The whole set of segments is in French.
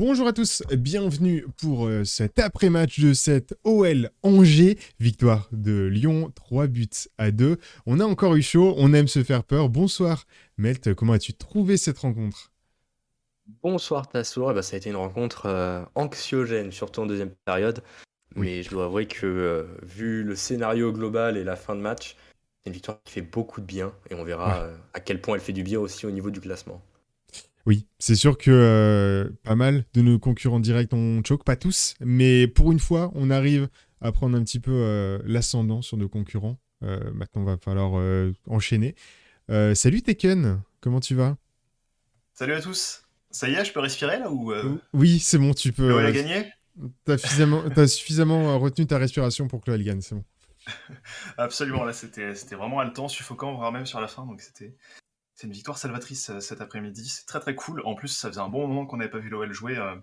Bonjour à tous, bienvenue pour euh, cet après-match de cette OL Angers, victoire de Lyon, 3 buts à 2. On a encore eu chaud, on aime se faire peur. Bonsoir Melt, comment as-tu trouvé cette rencontre? Bonsoir Tassour, eh ben, ça a été une rencontre euh, anxiogène, surtout en deuxième période. Mais je dois avouer que euh, vu le scénario global et la fin de match, c'est une victoire qui fait beaucoup de bien et on verra à quel point elle fait du bien aussi au niveau du classement. Oui, c'est sûr que euh, pas mal de nos concurrents directs ont choke, pas tous, mais pour une fois, on arrive à prendre un petit peu euh, l'ascendant sur nos concurrents. Euh, maintenant, va falloir enchaîner. salut Tekken, comment tu vas? Salut à tous. Ça y est, je peux respirer là ou Oui, c'est bon, tu peux. Chloé a gagné T'as suffisamment, as suffisamment retenu ta respiration pour que Chloé gagne, c'est bon. Absolument, là c'était vraiment haletant, suffocant, voire même sur la fin, donc c'était c'est une victoire salvatrice euh, cet après-midi. C'est très très cool. En plus, ça faisait un bon moment qu'on n'avait pas vu l'OL jouer euh,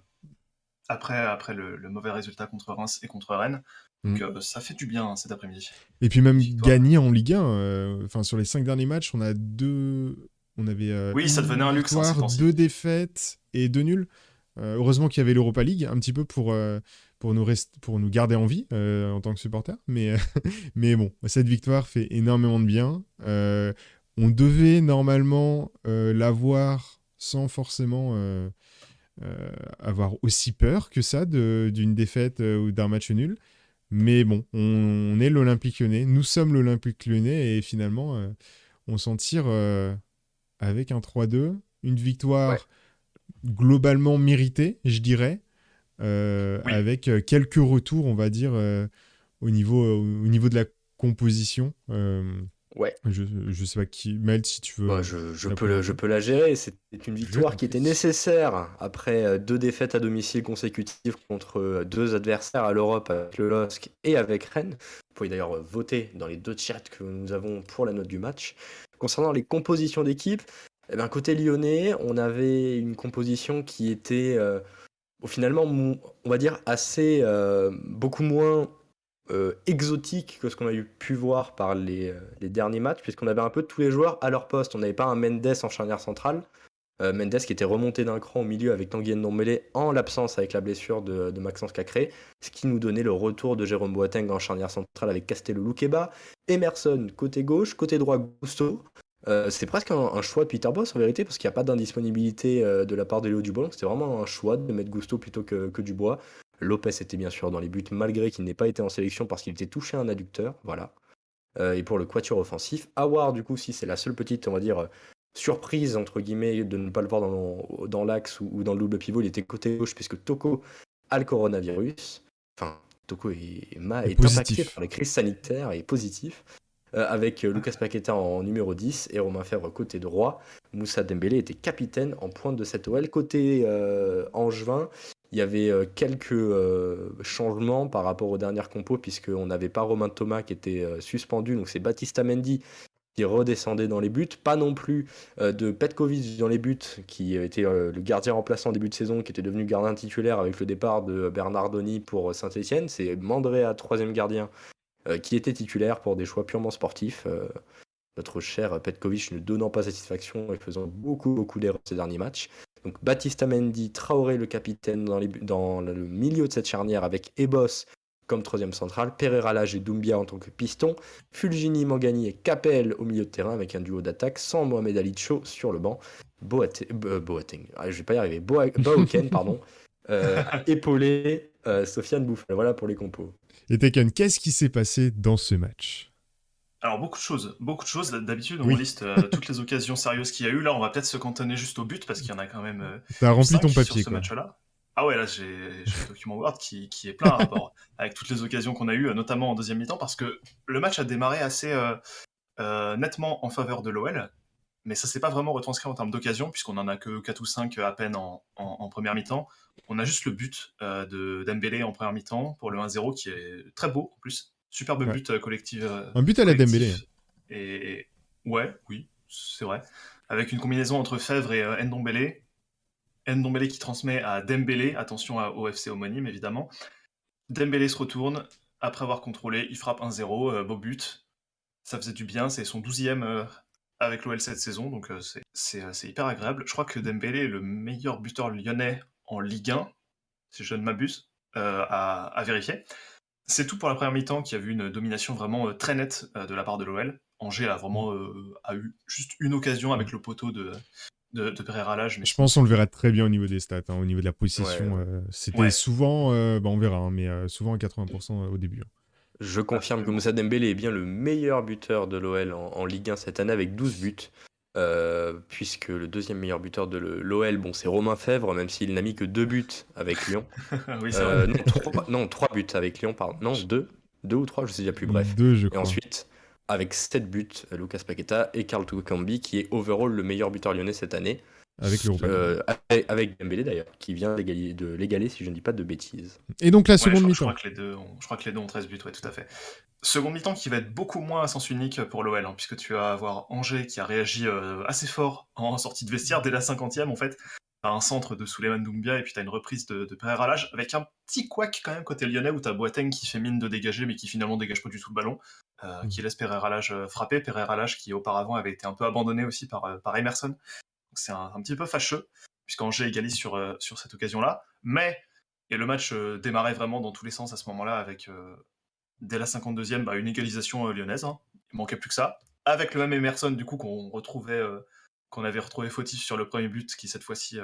après, après le, mauvais résultat contre Reims et contre Rennes. Donc mm. euh, ça fait du bien hein, cet après-midi. Et puis même gagner en Ligue 1. Enfin, sur les cinq derniers matchs, on a deux. On avait. oui, ça devenait un luxe. Hein, deux défaites et deux nuls. heureusement qu'il y avait l'Europa League, un petit peu pour, pour, nous, pour nous garder en vie en tant que supporter. Mais, mais bon, cette victoire fait énormément de bien. On devait normalement euh, l'avoir sans forcément euh, euh, avoir aussi peur que ça d'une défaite ou d'un match nul. Mais bon, on, est l'Olympique lyonnais, nous sommes l'Olympique lyonnais et finalement, on s'en tire avec un 3-2, une victoire globalement méritée, je dirais, avec quelques retours, on va dire, au, niveau, au niveau de la composition. Ouais. Je, je sais pas qui. Mel, si tu veux. Bah, je, je peux je peux la gérer. C'est une victoire qui était nécessaire après euh, deux défaites à domicile consécutives contre euh, deux adversaires à l'Europe avec le LOSC et avec Rennes. Vous pouvez d'ailleurs euh, voter dans les deux chats que nous avons pour la note du match. Concernant les compositions d'équipe, eh ben, côté lyonnais, on avait une composition qui était finalement, on va dire, assez beaucoup moins euh, exotique que ce qu'on a eu pu voir par les, euh, les derniers matchs, puisqu'on avait un peu tous les joueurs à leur poste. On n'avait pas un Mendes en charnière centrale. Euh, Mendes qui était remonté d'un cran au milieu avec Tanguy Ndombele en l'absence avec la blessure de, Maxence Cacré, ce qui nous donnait le retour de Jérôme Boateng en charnière centrale avec Castello Luqueba, Emerson côté gauche, côté droit Gusto. c'est presque un, choix de Peter Boss en vérité parce qu'il n'y a pas d'indisponibilité de la part de Léo Dubois, c'était vraiment un choix de mettre Gusto plutôt que, que Dubois. Lopez était bien sûr dans les buts, malgré qu'il n'ait pas été en sélection parce qu'il était touché à un adducteur. Voilà. Euh, et pour le quatuor offensif, Awar, du coup, si c'est la seule petite, on va dire, surprise, entre guillemets, de ne pas le voir dans, dans l'axe ou, dans le double pivot, il était côté gauche puisque Toko a le coronavirus. Enfin, Toko est, est, impacté par les crises sanitaires et positif. Euh, avec euh, Lucas Paqueta en numéro 10 et Romain Fèvre côté droit. Moussa Dembélé était capitaine en pointe de cette OL. Côté Angevin, il y avait euh, quelques euh, changements par rapport aux dernières compos, puisqu'on n'avait pas Romain Thomas qui était euh, suspendu, donc c'est Baptiste Mendy qui redescendait dans les buts, pas non plus de Petkovic dans les buts, qui était le gardien remplaçant début de saison, qui était devenu gardien titulaire avec le départ de Bernardoni pour Saint-Etienne. C'est Mandrea, troisième gardien, qui était titulaire pour des choix purement sportifs. notre cher Petkovic ne donnant pas satisfaction et faisant beaucoup, beaucoup d'erreurs ces derniers matchs. Donc Baptiste Amendi, Traoré le capitaine dans, le milieu de cette charnière avec Ebos comme troisième central, Pereira Lage et Doumbia en tant que piston, Fulgini, Mangani et Capel au milieu de terrain avec un duo d'attaque sans Mohamed Ali Cho sur le banc. Euh, Boateng, ah, je vais pas y arriver, Boaken, pardon, euh, épaulé euh, Sofiane Bouffal. Voilà pour les compos. Et Tekken, qu'est-ce qui s'est passé dans ce match? Alors beaucoup de choses, beaucoup de choses. D'habitude, on liste euh, toutes les occasions sérieuses qu'il y a eu. Là, on va peut-être se cantonner juste au but parce qu'il y en a quand même. Euh, T'as rempli ton papier sur ce match-là. Ah ouais, là j'ai le document Word qui, qui est plein à rapport avec toutes les occasions qu'on a eues, notamment en deuxième mi-temps, parce que le match a démarré assez euh, nettement en faveur de l'OL, mais ça s'est pas vraiment retranscrit en termes d'occasion, puisqu'on en a que 4 ou 5 à peine en, en, première mi-temps. On a juste le but de Dembélé en première mi-temps pour le 1-0 qui est très beau en plus. Superbe but euh, collectif. Euh, un but à la Dembélé. Et ouais, oui, c'est vrai. Avec une combinaison entre Fèvre et euh. Ndombele qui transmet à Dembélé, attention au FC homonyme évidemment. Dembélé se retourne, après avoir contrôlé, il frappe 1-0, beau but. Ça faisait du bien, c'est son 12e avec l'OL cette saison, donc c'est hyper agréable. Je crois que Dembélé est le meilleur buteur lyonnais en Ligue 1, si je ne m'abuse, à, vérifier. C'est tout pour la première mi-temps qui a vu une domination vraiment très nette de la part de l'OL. Angers a vraiment a eu juste une occasion avec le poteau de, de, de Pereira Mais... Je pense qu'on le verra très bien au niveau des stats, hein, au niveau de la possession. Euh, c'était souvent, euh, bah, on verra, hein, mais euh, souvent à 80% au début. Hein. Je confirme que Moussa Dembélé est bien le meilleur buteur de l'OL en, Ligue 1 cette année avec 12 buts. puisque le deuxième meilleur buteur de l'OL, bon, c'est Romain Fèvre, même s'il n'a mis que deux buts avec Lyon. oui, non, trois, buts avec Lyon, pardon. Non, deux. Deux ou trois, je sais déjà plus, bref. Deux, je crois. Et ensuite, avec 7 buts, Lucas Paqueta et Carl Tukambi, qui est overall le meilleur buteur lyonnais cette année. Avec euh, avec, Dembélé d'ailleurs, qui vient de l'égaler si je ne dis pas de bêtises. Et donc la seconde mi-temps. Je, crois que les deux je crois que les deux ont 13 buts, ouais, tout à fait. Seconde mi-temps qui va être beaucoup moins à sens unique pour l'OL, hein, puisque tu vas avoir Angers qui a réagi euh, assez fort en sortie de vestiaire dès la 50e en fait. T'as un centre de Souleymane Doumbia et puis t'as une reprise de, de Pereira Lage avec un petit couac quand même côté lyonnais où t'as Boateng qui fait mine de dégager mais qui finalement dégage pas du tout le ballon. Euh, mm. qui laisse Pereira Lage euh, frapper. Pereira Lage qui auparavant avait été un peu abandonné aussi par, par Emerson. C'est un, petit peu fâcheux, puisqu'Angers égalise sur, sur cette occasion-là. Mais, et le match démarrait vraiment dans tous les sens à ce moment-là, avec dès la 52e, bah, une égalisation lyonnaise. Hein. Il manquait plus que ça. Avec le même Emerson, du coup, qu'on retrouvait, qu'on avait retrouvé fautif sur le premier but, qui cette fois-ci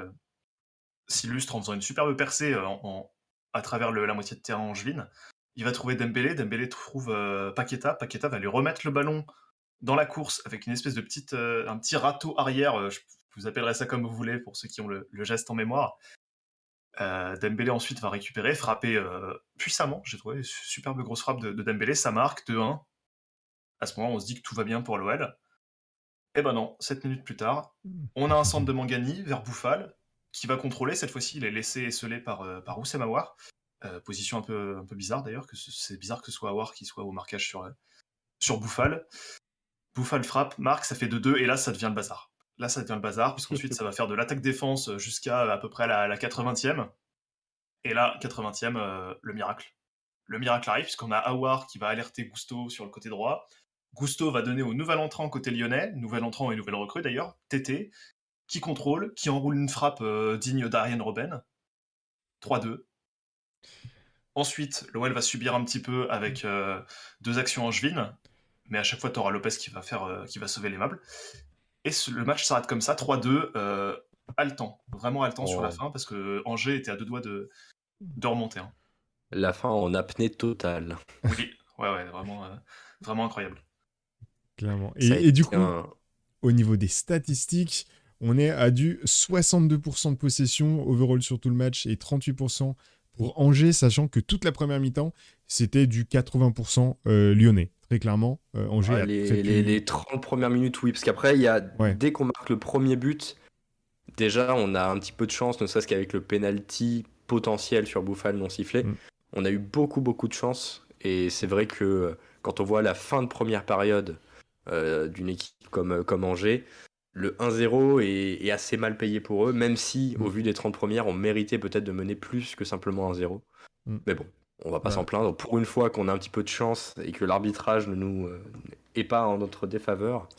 s'illustre en faisant une superbe percée en, à travers la moitié de terrain angevine. Il va trouver Dembélé, Dembélé trouve euh, Paqueta, Paqueta va lui remettre le ballon dans la course avec une espèce de petite, euh, un petit râteau arrière, euh, vous appellerai ça comme vous voulez pour ceux qui ont le, geste en mémoire. Dembélé ensuite va récupérer, frapper puissamment, j'ai trouvé, superbe grosse frappe de, Dembélé, ça marque 2-1. À ce moment, on se dit que tout va bien pour l'OL. Eh ben non, 7 minutes plus tard, on a un centre de Mangani vers Bouffal, qui va contrôler, cette fois-ci il est laissé esseler par, par Oussema euh, position un peu, un peu bizarre d'ailleurs, que c'est bizarre que ce soit Awar qui soit au marquage sur, euh, sur Bouffal. Bouffal frappe, marque, ça fait 2-2, et là ça devient le bazar. Là ça devient le bazar, puisqu'ensuite ça va faire de l'attaque-défense jusqu'à à peu près la, la 80e. Et là, 80e, euh, le miracle. Le miracle arrive, puisqu'on a Awar qui va alerter Gusto sur le côté droit. Gusto va donner au nouvel entrant côté lyonnais, nouvel entrant et nouvelle recrue d'ailleurs, TT, qui contrôle, qui enroule une frappe digne d'Ariane Robben. 3-2. Ensuite, l'OL va subir un petit peu avec euh, deux actions angevines, mais à chaque fois, tu auras Lopez qui va, faire, euh, qui va sauver les meubles. Et le match s'arrête comme ça, 3-2, euh, haletant, vraiment haletant sur la oh. fin, parce que Angers était à deux doigts de, de remonter. Hein. La fin en apnée totale. Oui, ouais, ouais, vraiment, vraiment incroyable. Clairement. Et, du coup, au niveau des statistiques, on est à du 62% de possession overall sur tout le match et 38% pour Angers, sachant que toute la première mi-temps, c'était du 80% euh, lyonnais. Très clairement, euh, Angers a les, les, 30 premières minutes, oui, parce qu'après, il y a, dès qu'on marque le premier but, déjà, on a un petit peu de chance, ne serait-ce qu'avec le penalty potentiel sur Bouffal non sifflé. Mm. On a eu beaucoup, beaucoup de chance. Et c'est vrai que euh, quand on voit la fin de première période d'une équipe comme, comme Angers, le 1-0 est, assez mal payé pour eux, même si, au mm. vu des 30 premières, on méritait peut-être de mener plus que simplement 1-0. Mm. Mais bon, on va pas s'en plaindre. Pour une fois qu'on a un petit peu de chance et que l'arbitrage ne nous euh, est pas en notre défaveur.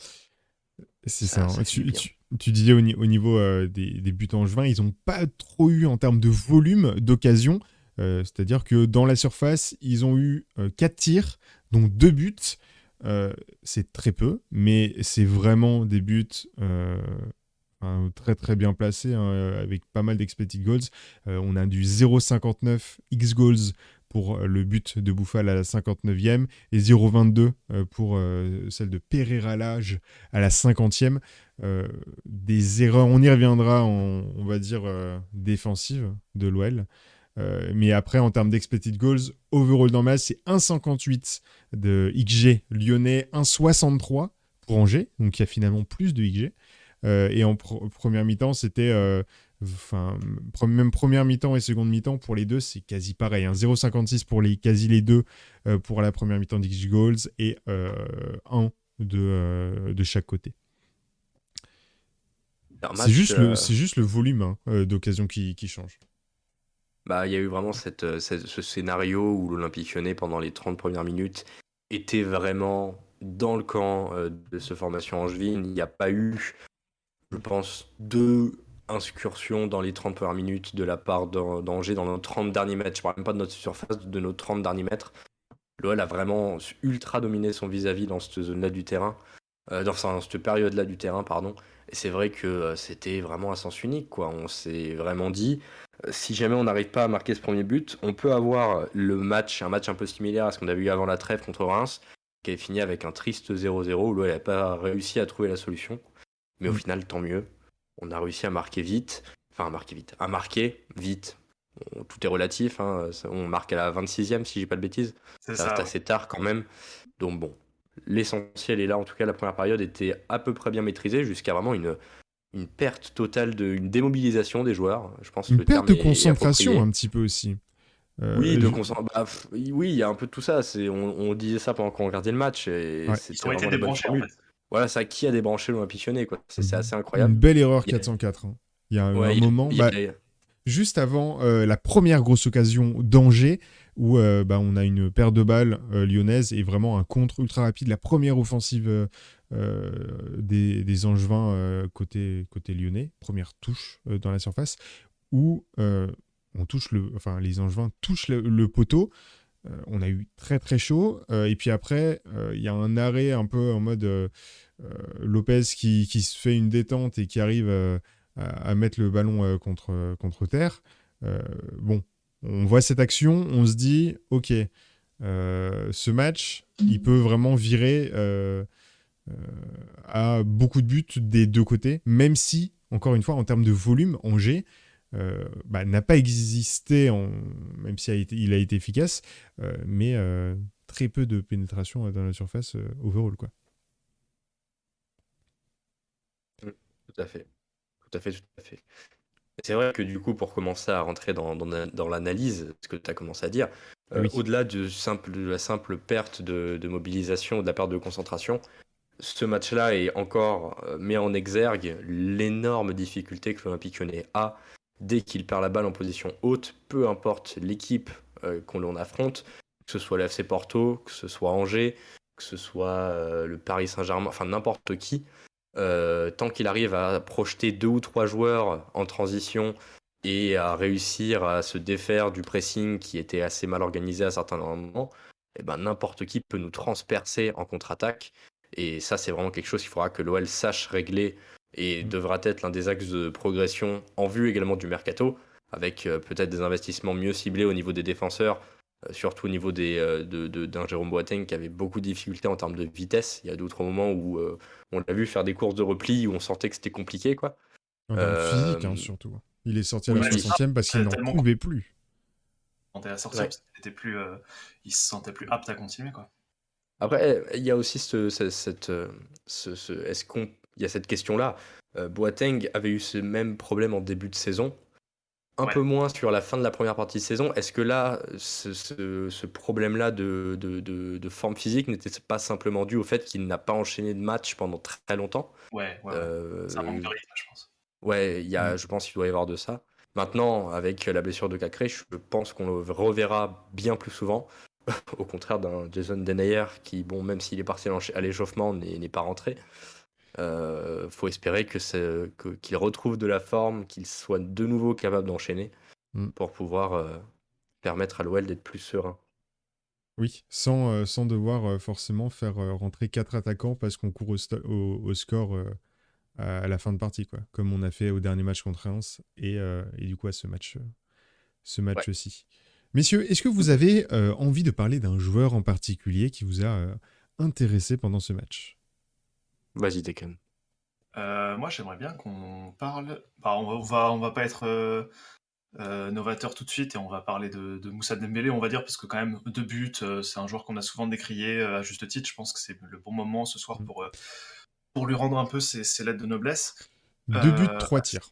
C'est ça. Hein. tu, disais au, niveau euh, des, buts en juin, ils n'ont pas trop eu en termes de volume d'occasion. Euh, c'est-à-dire que dans la surface, ils ont eu 4 tirs, donc 2 buts. Euh, c'est très peu, mais c'est vraiment des buts euh, très très bien placés, hein, avec pas mal d'expected goals. Euh, on a du 0,59 x goals pour le but de Bouffal à la 59e et 0,22 pour celle de Pereira Lage à la 50e. des erreurs, on y reviendra, on va dire, défensives de l'OL. Euh, mais après, en termes d'expected goals, overall normal, c'est 1,58 de XG lyonnais, 1,63 pour Angers, donc il y a finalement plus de XG. Euh, et en première mi-temps, c'était. Euh, enfin, même première mi-temps et seconde mi-temps, pour les deux, c'est quasi pareil. 0,56 hein. pour les, quasi les deux pour la première mi-temps d'XG goals et 1 de, de chaque côté. C'est juste, le, juste le volume hein, d'occasion qui, qui change. Bah, il y a eu vraiment cette, ce scénario où l'Olympique Lyonnais, pendant les 30 premières minutes, était vraiment dans le camp de ce formation angevine. Il n'y a pas eu, je pense, deux incursion dans les 30 premières minutes de la part d'Angers dans nos 30 derniers mètres. Je parle même pas de notre surface, de nos 30 derniers mètres. L'OL a vraiment ultra dominé son vis-à-vis dans cette zone-là du terrain, euh, dans, cette période-là du terrain, pardon. Et c'est vrai que euh, c'était vraiment un sens unique, quoi. On s'est vraiment dit, euh, si jamais on n'arrive pas à marquer ce premier but, on peut avoir le match, un match un peu similaire à ce qu'on a vu avant la trêve contre Reims, qui avait fini avec un triste 0-0 où l'OL n'a pas réussi à trouver la solution. Mais au mm. final, tant mieux. On a réussi à marquer vite, enfin à marquer vite, à marquer vite, tout est relatif. Hein. On marque à la 26e, si j'ai pas de bêtises. Ça, reste assez tard quand même. Donc bon, l'essentiel est là. En tout cas, la première période était à peu près bien maîtrisée jusqu'à vraiment une, une perte totale, de, une démobilisation des joueurs. Je pense une perte de concentration un petit peu aussi. Euh, oui, de bah, oui, il y a un peu de tout ça. C'est, on, disait ça pendant qu'on regardait le match. Et Ils ont été débranchés en fait. Voilà, ça qui a débranché l'Olympique Lyonnais, quoi. C'est, assez incroyable. Une belle erreur 404. Hein. Il y a un, moment. Bah, juste avant euh, la première grosse occasion d'Angers, où euh, bah, on a une paire de balles euh, lyonnaise et vraiment un contre ultra rapide, la première offensive des, des, Angevins côté, côté lyonnais, première touche dans la surface, où on touche le, enfin, les Angevins touchent le, poteau. on a eu très très chaud. et puis après, il y a un arrêt un peu en mode Lopez qui, se fait une détente et qui arrive à, mettre le ballon euh, contre, terre. Euh, bon, on voit cette action, on se dit, ok, euh, ce match, il peut vraiment virer à beaucoup de buts des deux côtés, même si, encore une fois, en termes de volume, Angers bah, n'a pas existé, en, même s'il a été, il a été efficace, mais très peu de pénétration dans la surface overall. Quoi. Tout à fait tout à fait, tout à fait. C'est vrai que du coup, pour commencer à rentrer dans, dans, l'analyse, ce que tu as commencé à dire, euh, au-delà de, simple, de la simple perte de, mobilisation ou de la perte de concentration, ce match-là est encore euh, met en exergue l'énorme difficulté que l'Olympique Lyonnais a dès qu'il perd la balle en position haute, peu importe l'équipe euh, qu'on affronte, que ce soit l'FC Porto, que ce soit Angers, que ce soit le Paris Saint-Germain, enfin n'importe qui, euh, tant qu'il arrive à projeter deux ou trois joueurs en transition et à réussir à se défaire du pressing qui était assez mal organisé à certains moments, eh ben n'importe qui peut nous transpercer en contre-attaque. Et ça, c'est vraiment quelque chose qu'il faudra que l'OL sache régler et mm. devra être l'un des axes de progression en vue également du mercato, avec euh, peut-être des investissements mieux ciblés au niveau des défenseurs, surtout au niveau des, euh, d'un Jérôme Boateng qui avait beaucoup de difficultés en termes de vitesse. Il y a d'autres moments où euh, on l'a vu faire des courses de repli où on sentait que c'était compliqué. Quoi. physique, hein, surtout. Il est sorti à la 60e parce qu'il n'en pouvait plus. Quand à sortir, il, plus, il se sentait plus apte à continuer. Quoi. Après, il y a aussi ce, cette, ce, est-ce qu'on, il y a cette question-là. Boateng avait eu ce même problème en début de saison un peu moins sur la fin de la première partie de saison. Est-ce que là, ce, problème-là de, de, forme physique n'était pas simplement dû au fait qu'il n'a pas enchaîné de match pendant très longtemps Ouais, ouais. Euh, ça manque de rythme, je pense. Ouais, y a, mm. je pense qu'il doit y avoir de ça. Maintenant, avec la blessure de Cacré, je pense qu'on le reverra bien plus souvent. au contraire d'un Jason Denayer qui, bon, même s'il est parti à l'échauffement, n'est pas rentré. Euh, faut espérer que qu'il retrouve de la forme, qu'il soit de nouveau capable d'enchaîner mm. pour pouvoir euh, permettre à l'OL d'être plus serein. Oui, sans, euh, sans devoir euh, forcément faire rentrer quatre attaquants parce qu'on court au, score à, la fin de partie, quoi, comme on a fait au dernier match contre Reims et, et du coup à ce match, ce match ci Messieurs, est-ce que vous avez envie de parler d'un joueur en particulier qui vous a intéressé pendant ce match? Vas-y, Tekken. Euh, moi, j'aimerais bien qu'on parle. Bah, on va, on va pas être euh, euh, novateur tout de suite et on va parler de, de, Moussa Dembélé, on va dire, parce que quand même deux buts, c'est un joueur qu'on a souvent décrié à juste titre. Je pense que c'est le bon moment ce soir pour, pour lui rendre un peu ses, lettres de noblesse. Deux buts, trois tirs.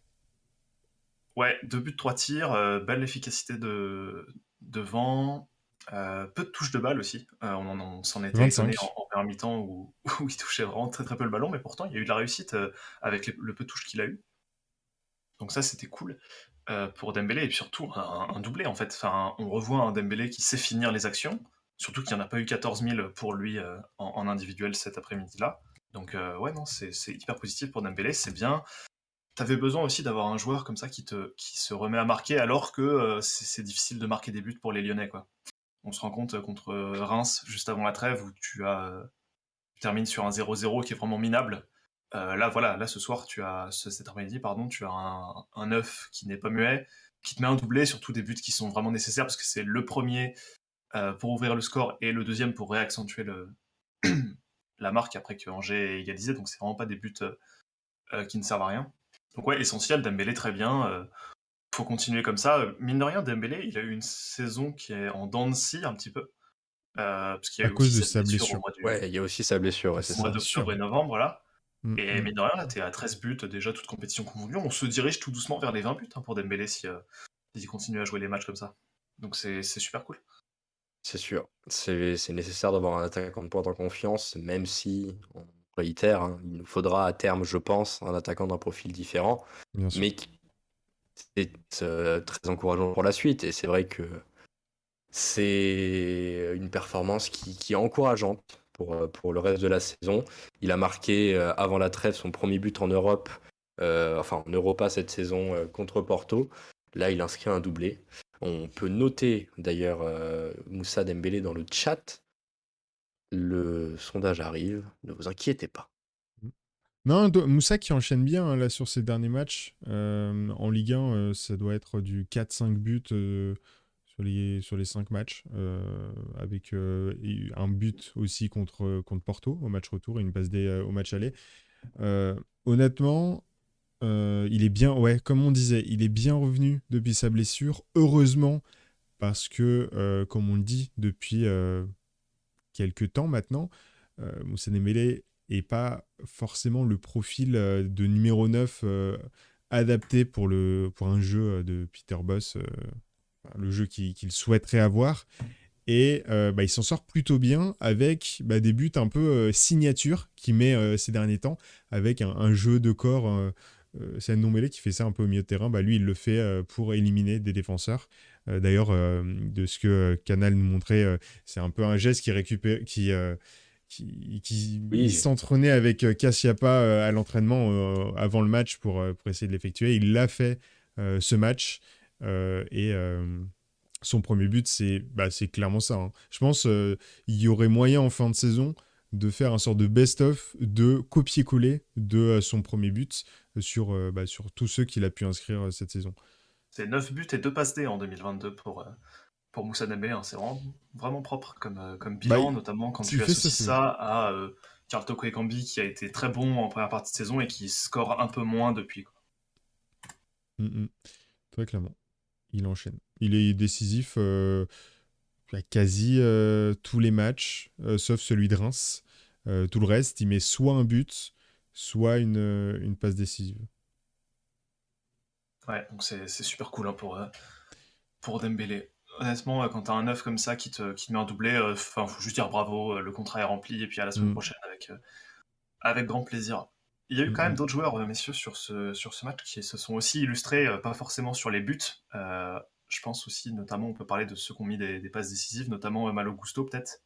Ouais, deux buts, trois tirs, belle efficacité de devant. Euh, peu de touches de balle aussi. Euh, on, s'en était étonné en, en première mi-temps où, il touchait vraiment très très peu le ballon, mais pourtant il y a eu de la réussite euh, avec le peu de touches qu'il a eu. Donc ça c'était cool pour Dembélé et surtout un, doublé en fait. Enfin, on revoit un Dembélé qui sait finir les actions, surtout qu'il n'y en a pas eu 14 000 pour lui en, individuel cet après-midi là. Donc ouais non c'est hyper positif pour Dembélé, c'est bien. avais besoin aussi d'avoir un joueur comme ça qui, te, qui se remet à marquer alors que c'est difficile de marquer des buts pour les Lyonnais. Quoi. On se rend compte contre Reims, juste avant la trêve, où tu, as, tu termines sur un 0-0 qui est vraiment minable. là, voilà, là ce soir, tu as cet après-midi, pardon, tu as un, un 9 qui n'est pas muet, qui te met un doublé, surtout des buts qui sont vraiment nécessaires parce que c'est le premier euh, pour ouvrir le score et le deuxième pour réaccentuer la marque après que Angers ait égalisé. Donc c'est vraiment pas des buts euh, euh, qui ne servent à rien. Donc ouais, essentiel, Dembélé très bien. Faut continuer comme ça. Mine de rien, Dembélé, il a eu une saison qui est en dents de scie un petit peu. parce qu'il y a à cause de sa blessure. Ouais, il y a aussi sa blessure. c'est mois d'octobre et novembre, voilà. Mm, et mm. mine de rien, là, t'es à 13 buts, déjà toute compétition confondue. On se dirige tout doucement vers les 20 buts hein, pour Dembélé si, il continue à jouer les matchs comme ça. Donc c'est super cool. C'est sûr. C'est nécessaire d'avoir un attaquant de pointe en confiance, même si, on réitère, hein, il nous faudra à terme, je pense, un attaquant d'un profil différent. Mais c'est euh, très encourageant pour la suite. Et c'est vrai que c'est une performance qui, est encourageante pour, euh, pour le reste de la saison. Il a marqué euh, avant la trêve son premier but en Europe, enfin en Europa cette saison contre Porto. Là, il inscrit un doublé. On peut noter d'ailleurs Moussa Dembélé dans le chat. Le sondage arrive, ne vous inquiétez pas. Non, Moussa qui enchaîne bien hein, là sur ses derniers matchs. Euh, en Ligue 1, euh, ça doit être du 4-5 buts sur, les, sur les 5 matchs, avec un but aussi contre, contre Porto au match retour et une passe D au match aller. honnêtement, euh, il est bien, ouais, comme on disait, il est bien revenu depuis sa blessure. Heureusement, parce que, euh, comme on le dit depuis euh, quelques temps maintenant, Moussa Dembélé n'est pas forcément le profil de numéro 9 adapté pour, le, pour un jeu de Peter Boss, le jeu qu'il souhaiterait avoir. Et bah, il s'en sort plutôt bien avec bah, des buts un peu signature qu'il met ces derniers temps, avec un, jeu de corps euh, c'est un non-mêlé qui fait ça un peu au milieu de terrain. Bah, lui, il le fait euh, pour éliminer des défenseurs. Euh, d'ailleurs, de ce que Canal nous montrait, c'est un peu un geste qui récupère, qui, qui, qui s'entraînait avec Cassiapa à l'entraînement avant le match pour, pour essayer de l'effectuer. Il l'a fait ce match et son premier but, c'est bah, clairement ça. Hein. Je pense qu'il y aurait moyen en fin de saison de faire un sort de best-of, de copier-coller de son premier but sur, euh, bah, sur tous ceux qu'il a pu inscrire euh, cette saison. C'est 9 buts et 2 passes D en 2022 pour, euh, pour Moussa Dembélé. Hein. C'est vraiment, vraiment propre comme, comme bilan, bah, notamment quand tu associes ça, ça à euh, Karl Toko qui a été très bon en première partie de saison et qui score un peu moins depuis. Mm, mm. Très clairement. Il enchaîne. Il est décisif à quasi tous les matchs, sauf celui de Reims. tout le reste, il met soit un but, soit une, euh, une passe décisive. Ouais, donc c'est super cool hein, pour, euh, pour Dembélé. Honnêtement, quand t'as un neuf comme ça qui te, qui met un doublé, euh, enfin, faut juste dire bravo, le contrat est rempli, et puis à la semaine mm. prochaine avec, avec grand plaisir. Il y a eu quand même d'autres joueurs, messieurs, sur ce, sur ce match qui se sont aussi illustrés, pas forcément sur les buts. je pense aussi, notamment, on peut parler de ceux qui ont mis des, passes décisives, notamment Malo Gusto, peut-être.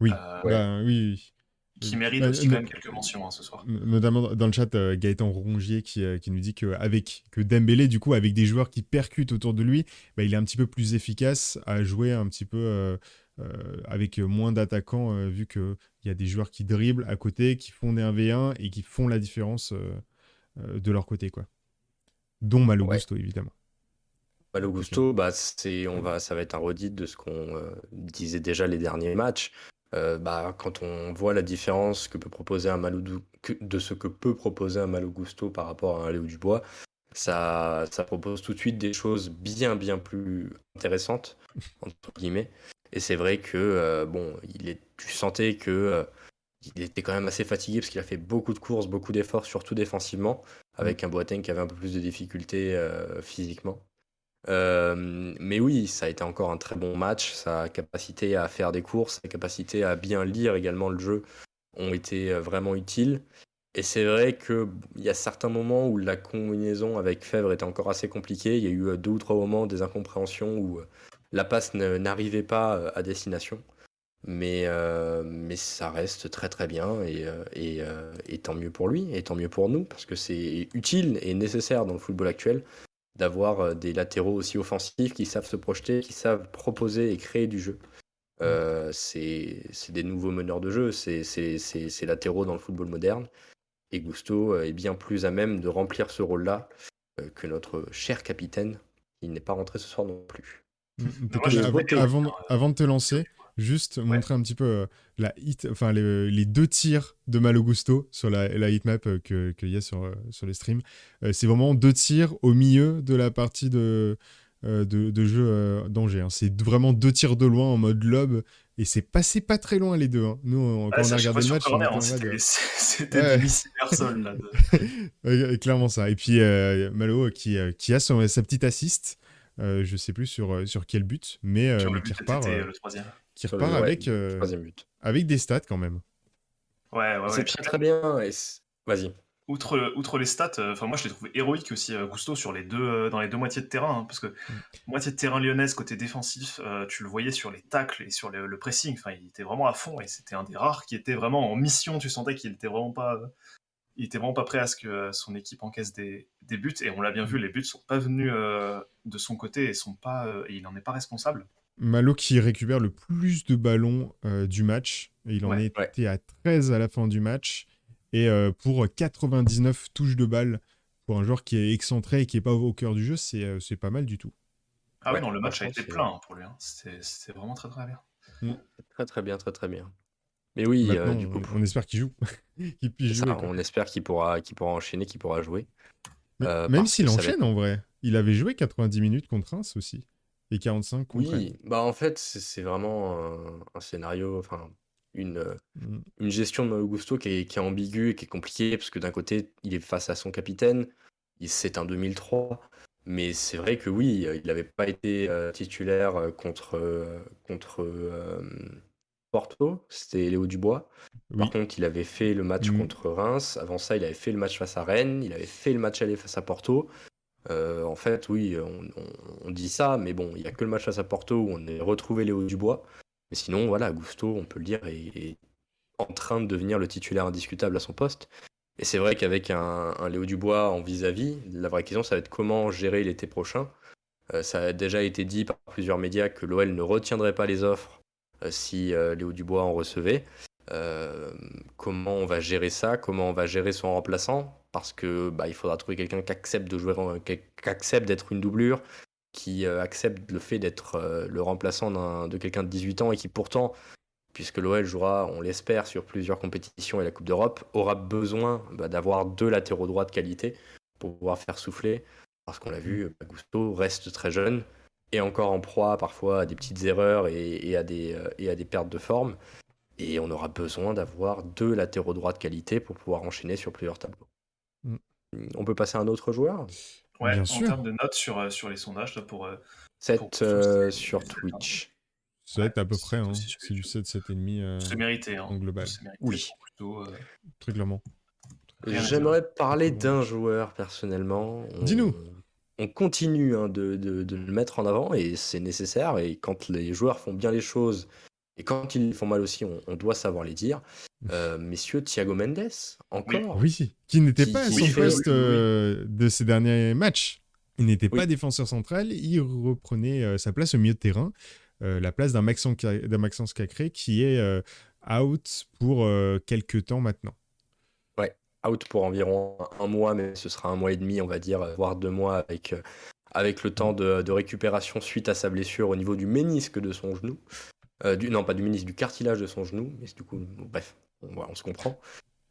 Oui, bah, oui, oui qui mérite bah, aussi quand même quelques mentions hein, ce soir. Notamment dans le chat, euh, Gaëtan Rongier qui, euh, qui nous dit que, avec, que Dembélé, du coup, avec des joueurs qui percutent autour de lui, bah, il est un petit peu plus efficace à jouer un petit peu euh, avec moins d'attaquants, vu qu'il y a des joueurs qui dribblent à côté, qui font des 1v1 et qui font la différence de leur côté, quoi. Dont Malo Gusto, évidemment. Malo Gusto, bah, on va, ça va être un redit de ce qu'on disait déjà les derniers matchs. Euh, bah, quand on voit la différence que peut proposer un Malou de ce que peut proposer un Malo Gusto par rapport à un Léo Dubois, ça, ça propose tout de suite des choses bien bien plus intéressantes entre guillemets. Et c'est vrai que euh, bon, il est, tu sentais que euh, il était quand même assez fatigué parce qu'il a fait beaucoup de courses, beaucoup d'efforts, surtout défensivement, avec un Boateng qui avait un peu plus de difficultés physiquement. Euh, mais oui, ça a été encore un très bon match. Sa capacité à faire des courses, sa capacité à bien lire également le jeu ont été euh, vraiment utiles. Et c'est vrai qu'il y a certains moments où la combinaison avec Fèvre était encore assez compliquée. Il y a eu euh, deux ou trois moments des incompréhensions où la passe n'arrivait pas à destination. Mais, mais ça reste très très bien et, et, et, tant mieux pour lui et tant mieux pour nous parce que c'est utile et nécessaire dans le football actuel d'avoir des latéraux aussi offensifs qui savent se projeter, qui savent proposer et créer du jeu. Euh, c'est des nouveaux meneurs de jeu, c'est latéraux dans le football moderne. Et Gusto est bien plus à même de remplir ce rôle-là euh, que notre cher capitaine, qui n'est pas rentré ce soir non plus. avant, avant, de te lancer, juste montrer un petit peu euh, la hit, enfin les, deux tirs de Malo Gusto sur la, la hitmap qu'il y a sur, sur les streams. c'est vraiment deux tirs au milieu de la partie de, euh, de, jeu euh, d'Angers. Hein. C'est vraiment deux tirs de loin en mode lob et c'est passé pas très loin les deux. Hein. Nous, quand on a regardé le match, c'était personnes là. clairement ça. Et puis euh, Malo qui, qui a son, sa petite assist. je sais plus sur, sur quel but, mais, qui repart, qui repart avec, avec des stats quand même. Ouais, ouais, c'est très très bien. Vas-y. Outre, outre les stats, euh, enfin moi je l'ai trouvé héroïque aussi euh, Gusto sur les deux, euh, dans les deux moitiés de terrain, hein, parce que mm. moitié de terrain lyonnaise côté défensif, tu le voyais sur les tacles et sur le, pressing, enfin il était vraiment à fond et c'était un des rares qui était vraiment en mission. Tu sentais qu'il était vraiment pas, il était vraiment pas prêt à ce que son équipe encaisse des, des buts et on l'a bien vu, les buts sont pas venus de son côté et sont pas, et il n'en est pas responsable. Malo qui récupère le plus de ballons du match, et il en était à 13 à la fin du match. Et euh, pour 99 touches de balle, pour un joueur qui est excentré et qui n'est pas au cœur du jeu, c'est euh, pas mal du tout. Ah oui, non, le match a été plein hein, pour lui. Hein. C'était vraiment très très bien. Mm. Très très bien, très très bien. Mais oui, euh, du coup, on, espère qu'il joue. on espère qu'il pourra, pourra enchaîner, qu'il pourra jouer. même s'il enchaîne en vrai. Il avait joué 90 minutes contre Reims aussi. Et 45 contre Oui, bah en fait, c'est vraiment un, un, scénario. Enfin, une, euh, mmh. une gestion de Augusto qui est, qui est ambiguë et qui est compliquée, parce que d'un côté, il est face à son capitaine, c'est un 2003, mais c'est vrai que oui, il n'avait pas été euh, titulaire euh, contre, contre Porto, c'était Léo Dubois. Par contre, il avait fait le match mmh. contre Reims, avant ça, il avait fait le match face à Rennes, il avait fait le match aller face à Porto. En fait, oui, on, dit ça, mais bon, il n'y a que le match face à Porto où on a retrouvé Léo Dubois. Mais sinon, voilà, Gusto, on peut le dire, est, en train de devenir le titulaire indiscutable à son poste. Et c'est vrai qu'avec un, Léo Dubois en vis-à-vis, la vraie question, ça va être comment gérer l'été prochain. Euh, ça a déjà été dit par plusieurs médias que l'OL ne retiendrait pas les offres euh, si euh, Léo Dubois en recevait. Comment on va gérer ça Comment on va gérer son remplaçant Parce que bah, il faudra trouver quelqu'un qui accepte de jouer, qui accepte d'être une doublure, qui euh, accepte le fait d'être euh, le remplaçant de quelqu'un de 18 ans et qui pourtant, puisque l'OL jouera, on l'espère, sur plusieurs compétitions et la Coupe d'Europe, aura besoin bah, d'avoir deux latéraux droits de qualité pour pouvoir faire souffler. Parce qu'on l'a vu, bah, Gusto reste très jeune et encore en proie parfois à des petites erreurs et, à, des, euh, et à des pertes de forme. Et on aura besoin d'avoir deux latéraux droits de qualité pour pouvoir enchaîner sur plusieurs tableaux. Mm. On peut passer à un autre joueur? Ouais, en termes de notes sur, euh, sur les sondages, là, pour. 7 euh, euh, sur Twitch. 7 à peu près, hein. c'est du 7, 7,5 C'est mérité hein. en global. Oui. Très clairement. J'aimerais parler d'un joueur personnellement. Dis-nous. On continue hein, de, de, de, le mettre en avant et c'est nécessaire. Et quand les joueurs font bien les choses et quand ils font mal aussi, on, doit savoir les dire. Euh, messieurs, Thiago Mendes, encore. Oui, qui n'était pas à son poste euh, de ces derniers matchs. Il n'était pas défenseur central, il reprenait euh, sa place au milieu de terrain, la place d'un Maxence Cacré qui est out pour quelques temps maintenant. Ouais, out pour environ un mois, mais ce sera un mois et demi, on va dire, voire deux mois avec, avec le temps de, de récupération suite à sa blessure au niveau du ménisque de son genou. Euh, du, non, pas du ministre, du cartilage de son genou. Mais du coup, bref, on, se comprend.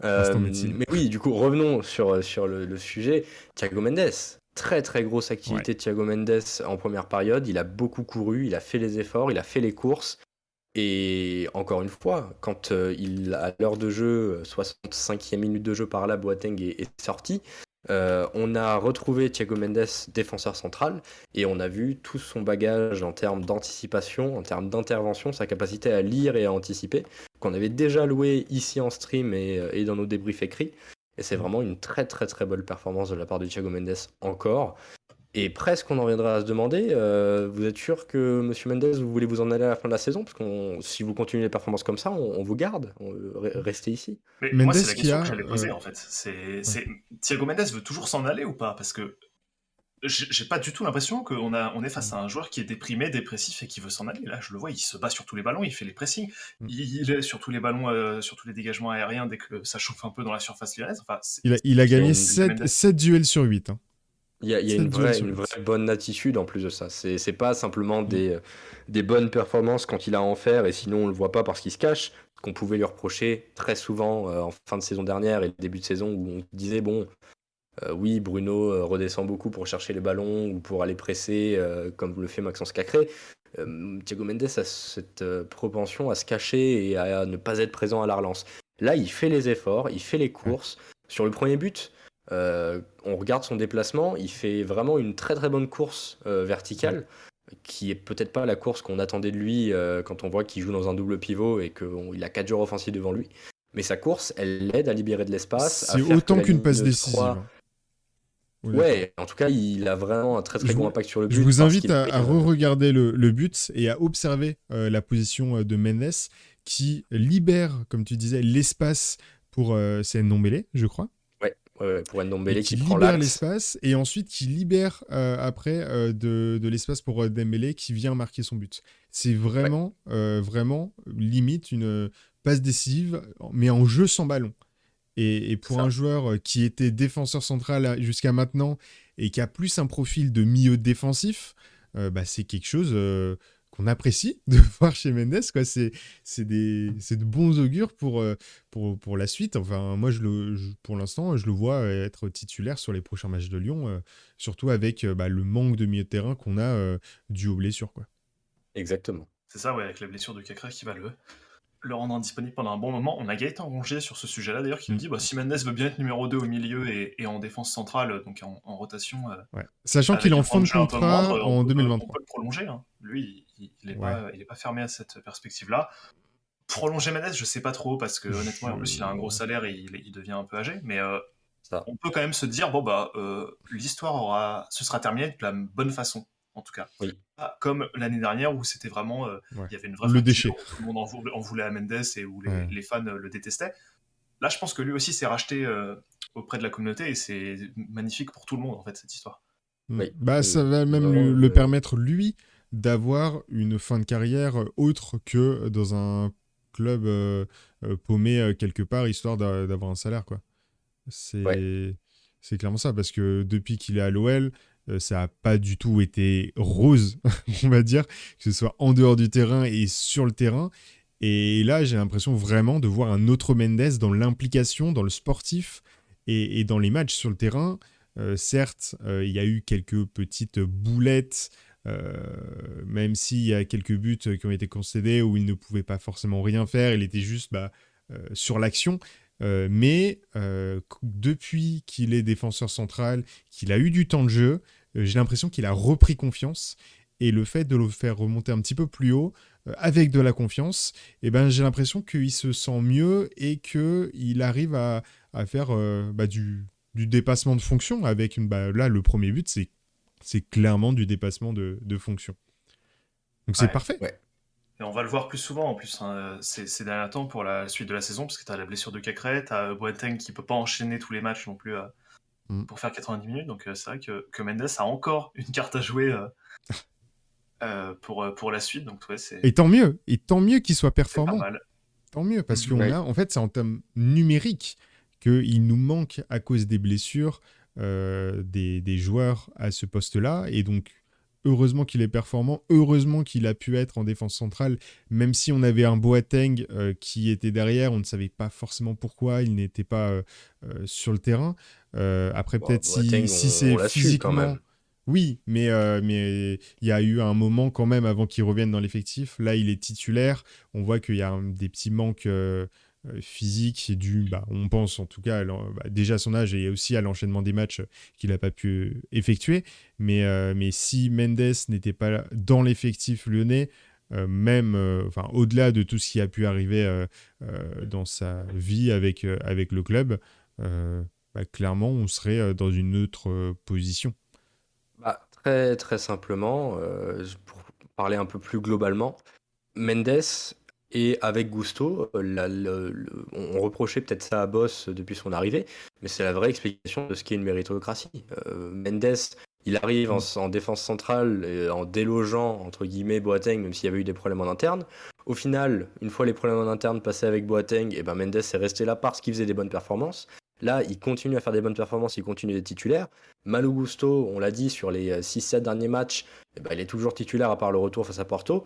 Euh, mais oui, du coup, revenons sur, sur le, sujet. Thiago Mendes, très très grosse activité de Thiago Mendes en première période. Il a beaucoup couru, il a fait les efforts, il a fait les courses. Et encore une fois, quand euh, il à l'heure de jeu, 65e minute de jeu par là, Boateng est, est sorti, euh, on a retrouvé Thiago Mendes défenseur central et on a vu tout son bagage en termes d'anticipation, en termes d'intervention, sa capacité à lire et à anticiper, qu'on avait déjà loué ici en stream et, euh, dans nos débriefs écrits. Et c'est vraiment une très très très bonne performance de la part de Thiago Mendes encore. Et presque on en viendra à se demander, euh, vous êtes sûr que Monsieur Mendes, vous voulez vous en aller à la fin de la saison? Parce que si vous continuez les performances comme ça, on, vous garde, on, restez ici. Mais moi, c'est la question que j'allais poser en fait. C'est, Thiago Mendes veut toujours s'en aller ou pas? Parce que j'ai pas du tout l'impression qu'on a, on est face à un joueur qui est déprimé, dépressif et qui veut s'en aller. Là, je le vois, il se bat sur tous les ballons, il fait les pressings, mm. il, est sur tous les ballons, euh, sur tous les dégagements aériens dès que ça chauffe un peu dans la surface lyonnaise. Enfin, il, a, il a gagné 7, 7, duels sur 8. Hein. Il y a, il y a une, vraie, une, vraie, bonne attitude en plus de ça. C'est pas simplement mm. des, des bonnes performances quand il a à en faire et sinon on le voit pas parce qu'il se cache. Qu'on pouvait lui reprocher très souvent euh, en fin de saison dernière et début de saison où on disait bon, euh, oui, Bruno euh, redescend beaucoup pour chercher les ballons ou pour aller presser, euh, comme le fait Maxence Cacré. Thiago Mendes a cette propension à se cacher et à ne pas être présent à la relance. Là, il fait les efforts, il fait les courses. Sur le premier but, on regarde son déplacement, il fait vraiment une très très bonne course verticale, qui est peut-être pas la course qu'on attendait de lui quand on voit qu'il joue dans un double pivot et qu'il a quatre joueurs offensifs devant lui. Mais sa course, elle l'aide à libérer de l'espace. C'est autant qu'une passe décisive. Ouais, en tout cas, il a vraiment un très très bon impact sur le but. Je vous invite à, re-regarder le, but et à observer euh, la position euh, de Mendes qui libère, comme tu disais, l'espace pour euh, c'est Ndombele, je crois. Ouais, pour Ndombele qui, qui libère l'espace et ensuite qui libère après de, de l'espace pour Dembélé qui vient marquer son but. C'est vraiment, vraiment limite une passe décisive, mais en jeu sans ballon. Et, pour un joueur euh, qui était défenseur central euh, jusqu'à maintenant et qui a plus un profil de milieu défensif, euh, bah, c'est quelque chose qu'on apprécie de voir chez Mendes. C'est, c'est, de bons augures pour, pour, pour la suite. Enfin, moi, je le, pour l'instant, je le vois être titulaire sur les prochains matchs de Lyon, surtout avec bah, le manque de milieu de terrain qu'on a dû aux blessures. Quoi. Exactement. C'est ça, ouais, avec la blessure de Cacré qui va le, le rendre indisponible pendant un bon moment. On a Gaëtan Rongier sur ce sujet-là d'ailleurs qui nous mm. dit bah, si Mendes veut bien être numéro 2 au milieu et, en défense centrale, donc en, rotation. Euh, Sachant qu'il est en fin de contrat en 2023. On peut le prolonger. Hein. Lui, il n'est pas, pas, fermé à cette perspective-là. Prolonger Mendes, je sais pas trop parce que honnêtement, en plus, il a un gros salaire et il, devient un peu âgé. Mais euh, on peut quand même se dire bon, bah, euh, l'histoire aura, ce sera terminé de la bonne façon en tout cas. Oui. comme l'année dernière où c'était vraiment. Euh, il y avait une vraie. Le déchet. Tout le monde en voulait, à Mendes et où les, fans euh, le détestaient. Là, je pense que lui aussi s'est racheté euh, auprès de la communauté et c'est magnifique pour tout le monde, en fait, cette histoire. Oui. Bah, ça va même le permettre, lui, d'avoir une fin de carrière autre que dans un club paumé quelque part, histoire d'avoir un salaire, quoi. C'est. C'est clairement ça, parce que depuis qu'il est à l'OL, euh, ça n'a pas du tout été rose, on va dire, que ce soit en dehors du terrain et sur le terrain. Et là, j'ai l'impression vraiment de voir un autre Mendes dans l'implication, dans le sportif et, dans les matchs sur le terrain. Euh, certes, euh, il y a eu quelques petites boulettes, même s'il y a quelques buts qui ont été concédés où il ne pouvait pas forcément rien faire, il était juste bah, sur l'action. Euh, mais euh, depuis qu'il est défenseur central, qu'il a eu du temps de jeu, euh, j'ai l'impression qu'il a repris confiance. Et le fait de le faire remonter un petit peu plus haut, avec de la confiance, eh ben, j'ai l'impression qu'il se sent mieux et qu'il arrive à, à faire bah, du, du, dépassement de fonction. Avec une, bah, là, le premier but, c'est clairement du dépassement de, de fonction. Donc c'est parfait. Ouais. Et on va le voir plus souvent en plus hein, ces, derniers temps pour la suite de la saison, parce que tu as la blessure de Cacré, tu as Boateng qui peut pas enchaîner tous les matchs non plus euh, mm. pour faire 90 minutes. Donc euh, c'est vrai que, que, Mendes a encore une carte à jouer euh, pour, pour la suite. Donc, ouais, et tant mieux, et tant mieux qu'il soit performant. Tant mieux, parce qu'on a, en fait, c'est en termes numériques qu'il nous manque à cause des blessures des, des joueurs à ce poste-là. Et donc, heureusement qu'il est performant, heureusement qu'il a pu être en défense centrale, même si on avait un Boateng euh, qui était derrière, on ne savait pas forcément pourquoi il n'était pas euh, euh, sur le terrain. après, peut-être si, si c'est physiquement... Oui, mais mais il y a eu un moment quand même avant qu'il revienne dans l'effectif. Là, il est titulaire. On voit qu'il y a des petits manques physique et dû, bah, on pense en tout cas bah, déjà à son âge et aussi à l'enchaînement des matchs qu'il n'a pas pu effectuer. Mais, euh, mais si Mendes n'était pas dans l'effectif lyonnais, euh, même enfin, au-delà de tout ce qui a pu arriver dans sa vie avec, avec le club, bah, clairement on serait dans une autre position. Bah, Très très simplement, euh, pour parler un peu plus globalement, Mendes et avec Gusto, euh, on reprochait peut-être ça à Boss depuis son arrivée, mais c'est la vraie explication de ce qu'est une méritocratie. Euh, Mendes, il arrive en, défense centrale, en délogeant, entre guillemets, Boateng, même s'il y avait eu des problèmes en interne. Au final, une fois les problèmes en interne passés avec Boateng, et eh ben Mendes est resté là parce qu'il faisait des bonnes performances. Là, il continue à faire des bonnes performances, il continue d'être titulaire. Manu Gusto, on l'a dit, sur les 6-7 derniers matchs, eh ben, il est toujours titulaire à part le retour face à Porto.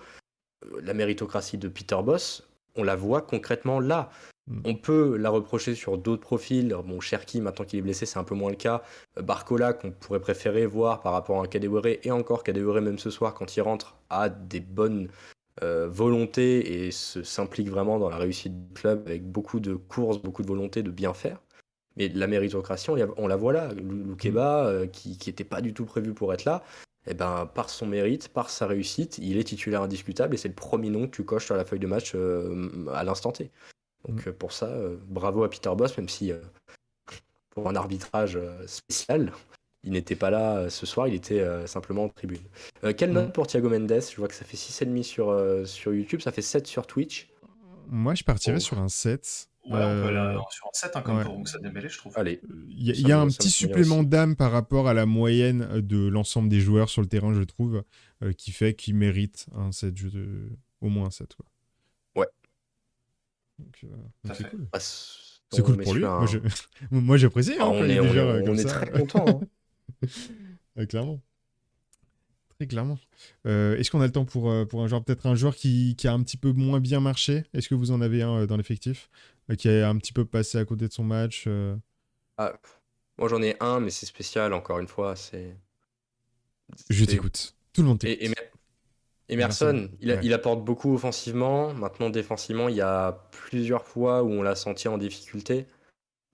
Euh, la méritocratie de Peter Boss, on la voit concrètement là. Hmm. On peut la reprocher sur d'autres profils. Bon, Cherki, maintenant qu'il est blessé, c'est un peu moins le cas. Euh, Barcola, qu'on pourrait préférer voir par rapport à Kadewere, et encore Kadewere, même ce soir, quand il rentre, a des bonnes euh, volontés et s'implique vraiment dans la réussite du club avec beaucoup de courses, beaucoup de volonté de bien faire. Mais la méritocratie, on, la voit là. Loukeba, qui n'était pas du tout prévu pour être là, eh ben, par son mérite, par sa réussite, il est titulaire indiscutable et c'est le premier nom que tu coches sur la feuille de match euh, à l'instant T. Donc mm. euh, pour ça, euh, bravo à Peter Boss, même si pour un arbitrage spécial, il n'était pas là ce soir, il était simplement en tribune. quelle note mm. pour Thiago Mendes? Je vois que ça fait 6,5 sur, sur YouTube, ça fait 7 sur Twitch. Moi, je partirais oh. sur un 7. Ouais, on peut aller euh, sur un 7 hein, comme pour je trouve. Allez. Il y a, un petit supplément d'âme par rapport à la moyenne de l'ensemble des joueurs sur le terrain, je trouve, euh, qui fait qu'il mérite un 7, au moins un 7. Quoi. Ouais. Euh, c'est cool. Ah, c'est cool pour lui. Moi, j'apprécie. Hein, ah, on, est, on, est, très content. Hein. clairement. Très clairement. Est-ce qu'on a le temps pour, pour un joueur, peut-être un joueur qui, qui, a un petit peu moins bien marché? Est-ce que vous en avez un dans l'effectif? Qui est un petit peu passé à côté de son match euh? ah, Moi j'en ai un, mais c'est spécial, encore une fois. c'est Je t'écoute. Tout le monde t'écoute. Emerson, il, il, apporte beaucoup offensivement. Maintenant, défensivement, il y a plusieurs fois où on l'a senti en difficulté.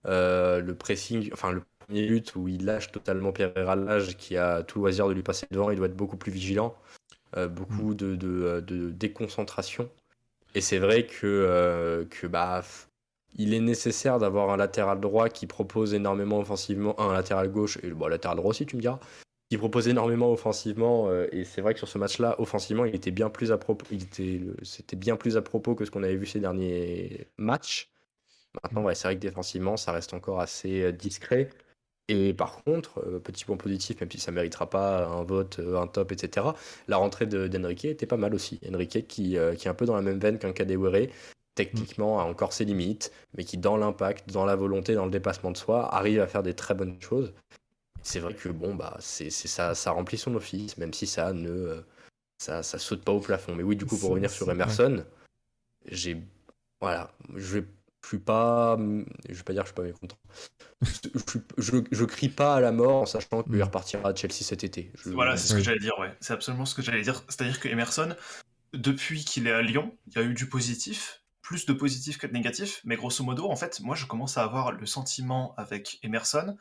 Euh, le pressing, enfin le premier but où il lâche totalement Pierre Herralage qui a tout loisir de lui passer devant, il doit être beaucoup plus vigilant. Euh, beaucoup mm. de, de, de, déconcentration. Et c'est vrai que, que bah, il est nécessaire d'avoir un latéral droit qui propose énormément offensivement, un latéral gauche, et bon, latéral droit aussi, tu me diras, qui propose énormément offensivement. Euh, et c'est vrai que sur ce match-là, offensivement, il était bien plus à propos, c'était bien plus à propos que ce qu'on avait vu ces derniers matchs. Maintenant, ouais, c'est vrai que défensivement, ça reste encore assez euh, discret. Et par contre, euh, petit point positif, même si ça ne méritera pas un vote, un top, etc., la rentrée d'Enrique était pas mal aussi. Enrique qui, qui, est un peu dans la même veine qu'un Kadewere, techniquement a encore ses limites, mais qui dans l'impact, dans la volonté, dans le dépassement de soi, arrive à faire des très bonnes choses. C'est vrai que bon bah c'est ça, ça remplit son office, même si ça ne ça, ça saute pas au plafond. Mais oui, du coup pour revenir sur Emerson, j'ai voilà, je je suis pas je vais pas dire que je suis pas mécontent. je, je, je, crie pas à la mort en sachant qu'il mm. repartira à Chelsea cet été. Voilà, c'est ce que j'allais dire, ouais. C'est absolument ce que j'allais dire. C'est-à-dire que Emerson, depuis qu'il est à Lyon, il y a eu du positif, plus de positif que de négatif, mais grosso modo, en fait, moi, je commence à avoir le sentiment avec Emerson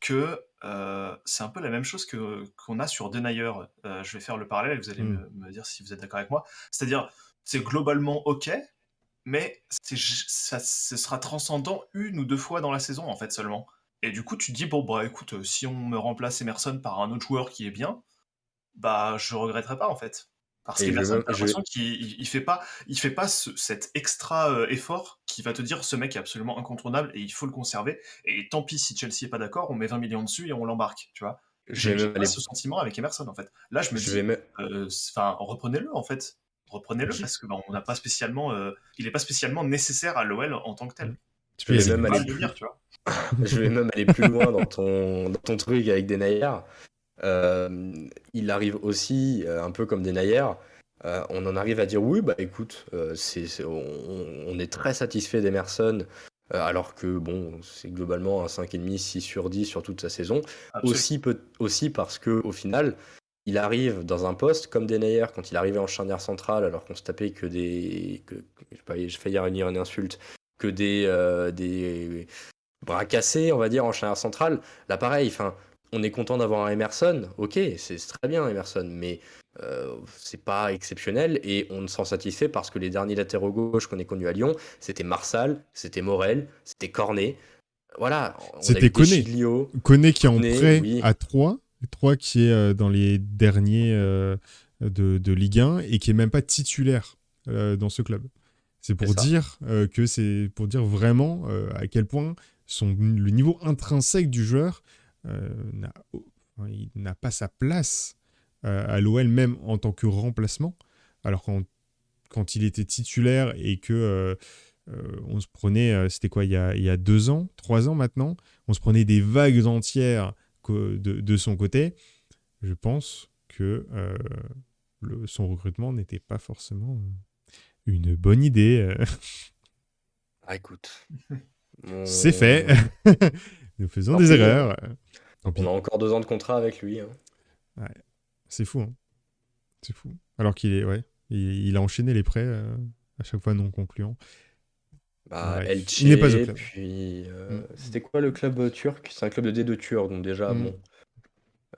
que euh, c'est un peu la même chose que qu'on a sur Denayer. Euh, je vais faire le parallèle, vous allez hmm. me, dire si vous êtes d'accord avec moi. C'est-à-dire, c'est globalement ok, mais ça, ce sera transcendant une ou deux fois dans la saison, en fait, seulement. Et du coup, tu te dis, bon, bah écoute, si on me remplace Emerson par un autre joueur qui est bien, bah je regretterai pas, en fait. Parce qu'il a l'impression qu'il il fait pas, il fait pas cet extra euh, effort qui va te dire ce mec est absolument incontournable et il faut le conserver. Et tant pis si Chelsea est pas d'accord, on met 20 millions dessus et on l'embarque, tu vois. J'ai pas ce sentiment avec Emerson en fait. Là, je me dis, euh, enfin, reprenez-le en fait, reprenez-le parce que bah, on n'a pas spécialement, euh, il est pas spécialement nécessaire à l'OL en tant que tel. Tu peux même aller plus... tu vois. je vais même aller plus loin dans ton, dans ton truc avec Denayer. Euh, il arrive aussi, euh, un peu comme des naïrs, euh, on en arrive à dire oui, bah écoute, c'est, on, est très satisfait d'Emerson, alors que bon, c'est globalement un 5,5, 6 sur 10 sur toute sa saison. Aussi, peut, aussi parce que au final, il arrive dans un poste comme Denayer quand il arrivait en charnière centrale, alors qu'on se tapait que des. Que, je failli dire une insulte, que des, des bras cassés, on va dire, en charnière centrale. Là, pareil, enfin on est content d'avoir un Emerson, ok, c'est très bien Emerson, mais euh, c'est pas exceptionnel et on s'en satisfait parce que les derniers latéraux gauche qu'on ait connus à Lyon, c'était Marsal, c'était Morel, c'était Cornet. Voilà. C'était Koné. Koné qui est en prêt à 3 3 qui est dans les derniers de, de, Ligue 1 et qui est même pas titulaire dans ce club. C'est pour dire que c'est pour dire vraiment à quel point son, le niveau intrinsèque du joueur n'a pas sa place à l'OL même en tant que remplacement. Alors quand, quand il était titulaire et que euh, on se prenait, euh, c'était quoi, il y, a, deux ans, trois ans maintenant, on se prenait des vagues entières de, son côté. Je pense que euh, son recrutement n'était pas forcément une bonne idée. ah, écoute. C'est fait. Nous faisons des erreurs. On a encore deux ans de contrat avec lui. Hein. C'est fou. Hein. C'est fou. Alors qu'il est, ouais, il, a enchaîné les prêts à chaque fois non concluants. Bah, il n'est pas au club. Puis, euh, mm. c'était quoi le club euh, turc? C'est un club de D2 turc, donc déjà, mm. bon.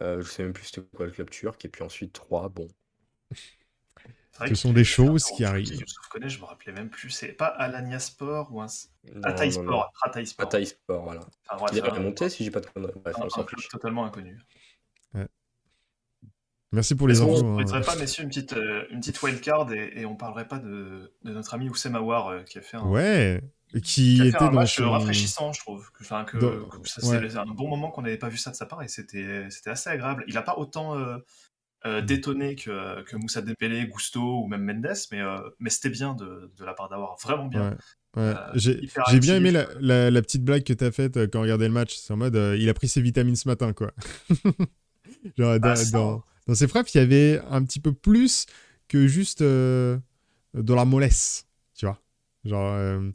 Euh, je sais même plus c'était quoi le club turc. Et puis ensuite 3, bon. Ce sont des choses qui arrivent. Youssouf je me rappelais même plus. C'est pas Alania Sport ou un. Ataï Sport. Ataï Sport. voilà. il est remonté si j'ai pas de conneries. Bref, un, un totalement inconnu. Merci pour les infos. On ne hein. pas, messieurs, une petite, euh, une petite wildcard et, et on parlerait pas de, de notre ami Oussem Aouar euh, qui a fait un, ouais, qui, était un match rafraîchissant, je trouve. Enfin, que, c'est un bon moment qu'on n'avait pas vu ça de sa part et c'était assez agréable. Il n'a pas autant euh, euh mm. détonné que, que Moussa Dembélé, Gusto ou même Mendes, mais, mais c'était bien de, de, la part d'avoir vraiment bien. Ouais. J'ai bien aimé la, la, la, petite blague que tu as faite quand on regardait le match. C'est en mode, il a pris ses vitamines ce matin, quoi. Genre, ah, dans, dans ses frappes, il y avait un petit peu plus que juste euh, de la mollesse, tu vois. Genre, euh,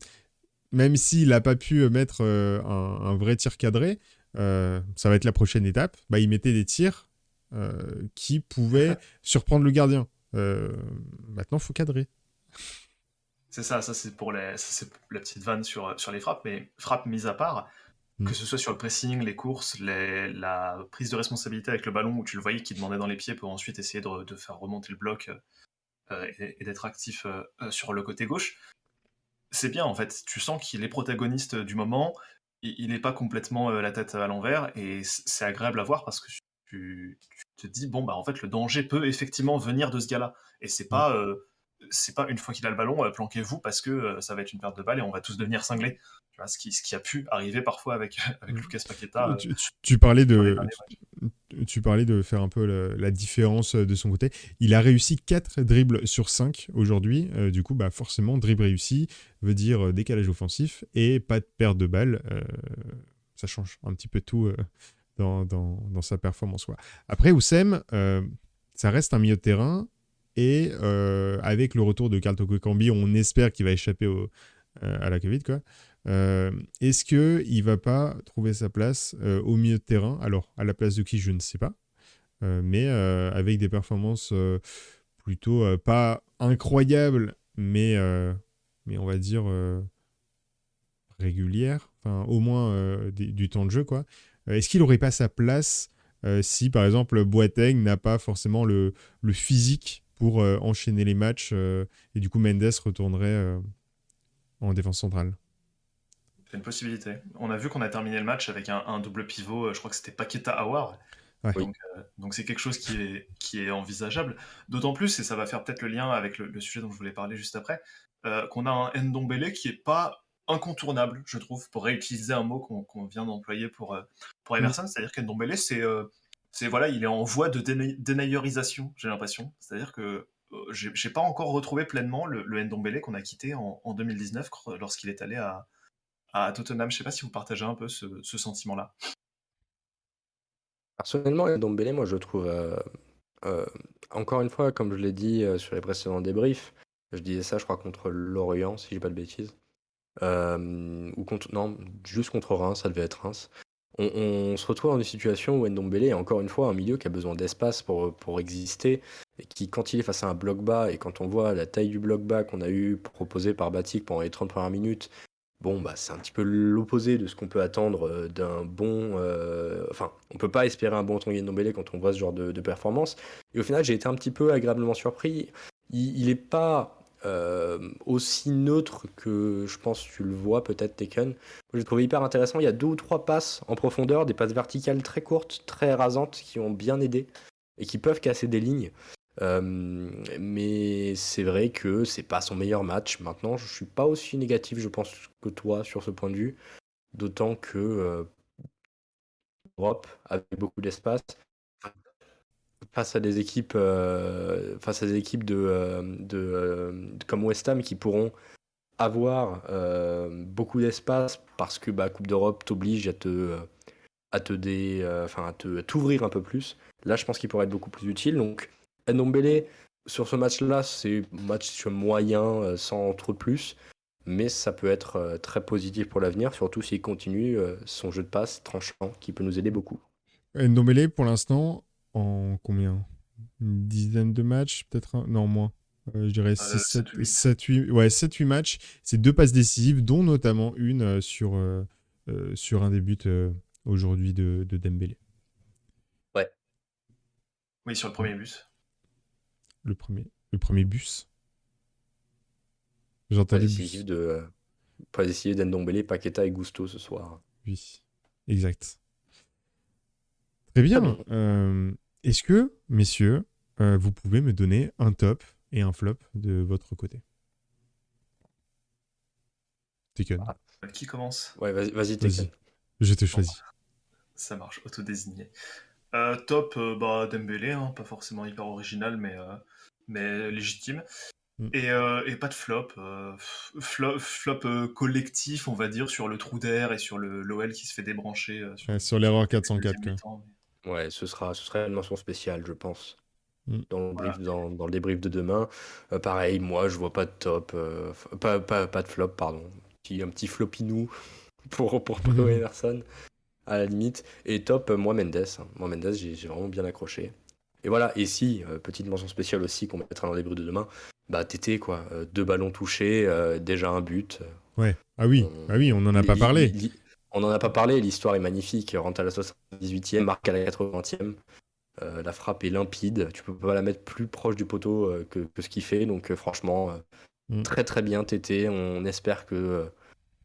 même s'il n'a pas pu mettre euh, un, vrai tir cadré, ça va être la prochaine étape, bah, il mettait des tirs qui pouvaient surprendre le gardien. maintenant, il faut cadrer. C'est ça, ça c'est pour les, la petite vanne sur, sur les frappes, mais frappes mises à part, Mm. Que ce soit sur le pressing, les courses, la prise de responsabilité avec le ballon où tu le voyais qui demandait dans les pieds pour ensuite essayer de, faire remonter le bloc euh, et, d'être actif euh, euh, sur le côté gauche. C'est bien en fait, tu sens qu'il est protagoniste du moment, il n'est pas complètement la tête à l'envers et c'est agréable à voir parce que tu, te dis bon bah en fait le danger peut effectivement venir de ce gars-là et c'est pas mm. C'est pas une fois qu'il a le ballon planquez-vous parce que ça va être une perte de balle et on va tous devenir cinglés ce, qui, ce qui a pu arriver parfois avec, avec mm. Lucas Paqueta. Tu, tu, parlais de, tu, parlais de faire un peu la, différence de son côté. Il a réussi 4 dribbles sur 5 aujourd'hui. Euh, du coup, bah, forcément, dribble réussi veut dire euh, décalage offensif et pas de perte de balle. Euh, ça change un petit peu tout dans, dans, dans, sa performance. Quoi. Après, Oussem, ça reste un milieu de terrain. Et avec le retour de Carl Cambi, on espère qu'il va échapper au, à la Covid. Euh, est-ce qu'il va pas trouver sa place euh, au milieu de terrain? Alors, à la place de qui, je ne sais pas. Euh, mais avec des performances plutôt pas incroyables, mais, on va dire régulières. Enfin, au moins du temps de jeu. Est-ce qu'il n'aurait pas sa place si, par exemple, Boateng n'a pas forcément le physique pour enchaîner les matchs et du coup Mendes retournerait en défense centrale c'est une possibilité. On a vu qu'on a terminé le match avec un, double pivot, euh, je crois que c'était Paqueta Awar. Euh, donc, c'est quelque chose qui est, qui est envisageable. D'autant plus, et ça va faire peut-être le lien avec le, sujet dont je voulais parler juste après, euh, qu'on a un Ndombele qui est pas incontournable, je trouve, pour réutiliser un mot qu'on vient d'employer pour, pour Emerson. Mm. C'est-à-dire qu'Ndombele, c'est c'est voilà, il est en voie de dénaïorisation, j'ai l'impression. C'est-à-dire que j'ai pas encore retrouvé pleinement le, le Ndombele qu'on a quitté en, en 2019 lorsqu'il est allé à, Tottenham. Je sais pas si vous partagez un peu ce, sentiment-là. Personnellement, Ndombele, moi je trouve, euh, euh, encore une fois, comme je l'ai dit euh, sur les précédents débriefs, je disais ça, je crois, contre Lorient, si j'ai pas de bêtises. ou contre, non, juste contre Reims, ça devait être Reims. On, se retrouve dans une situation où Ndombele est encore une fois un milieu qui a besoin d'espace pour, pour exister, et qui, quand il est face à un bloc bas, et quand on voit la taille du bloc bas qu'on a eu proposé par Batik pendant les 30 premières minutes, Bon, bah, c'est un petit peu l'opposé de ce qu'on peut attendre euh, d'un bon. Euh, enfin, on peut pas espérer un bon Tanguy Ndombele quand on voit ce genre de, performance. Et au final, j'ai été un petit peu agréablement surpris. Il, n'est pas aussi neutre que je pense tu le vois peut-être Tekken. J'ai trouvé hyper intéressant. Il y a deux ou trois passes en profondeur, des passes verticales très courtes, très rasantes, qui ont bien aidé et qui peuvent casser des lignes. mais c'est vrai que c'est pas son meilleur match. Maintenant, je suis pas aussi négatif, je pense, que toi sur ce point de vue. D'autant que Europe, avec beaucoup d'espace, face à des équipes, euh, face à des équipes de, euh, euh, de, comme West Ham qui pourront avoir beaucoup d'espace parce que bah, Coupe d'Europe t'oblige à te à te dé, enfin à te t'ouvrir un peu plus. Là, je pense qu'il pourrait être beaucoup plus utile. Donc, Ndombele sur ce match-là, c'est match moyen sans trop de plus, mais ça peut être très positif pour l'avenir, surtout s'il continue son jeu de passe tranchant qui peut nous aider beaucoup. Ndombele, pour l'instant, en combien? Une dizaine de matchs, peut-être Non, moins. Euh, je dirais 7, 8, ouais, 7, 8 matchs. C'est deux passes décisives, dont notamment une euh, sur, euh, sur un des buts aujourd'hui de, de, Dembélé. Ouais. Oui, sur le premier bus. Le premier, le premier bus? J'entends les bus. de Pas décisif d'Endombele, Paqueta et Gusto ce soir. Oui, exact. Très bien. Euh, est-ce que, messieurs, euh, vous pouvez me donner un top et un flop de votre côté? Taken. Ah, qui commence? Ouais, vas-y, vas-y, vas Je te choisis. ça marche, autodésigné. Euh, top, euh, bah, Dembélé, hein, pas forcément hyper original, mais, mais légitime. Mm. Et, et, pas de flop. flop, flop collectif, on va dire, sur le trou d'air et sur le l'OL qui se fait débrancher. sur, sur l'erreur 404. Ouais, ce sera, ce sera une mention spéciale, je pense. Mm. Dans, le dans, le débrief de demain. Euh, pareil, moi, je vois pas de top, euh, pas, pas, pas, de flop, pardon. un petit flopinou pour, pour Bruno Emerson, à la limite. Et top, euh, moi, Mendes. Hein. Moi, Mendes, j'ai vraiment bien accroché. Et voilà, et si, petite mention spéciale aussi qu'on mettra dans le débrief de demain, bah, Tété, quoi. deux ballons touchés, déjà un but. Ouais, ah oui, ah oui on n'en a pas parlé. On n'en a pas parlé, l'histoire est magnifique. Rentre à la 78e, marque à la 80e. Euh, la frappe est limpide. Tu peux pas la mettre plus proche du poteau euh, que, ce qu'il fait. Donc, euh, franchement, mm. très très bien, Tété. On espère que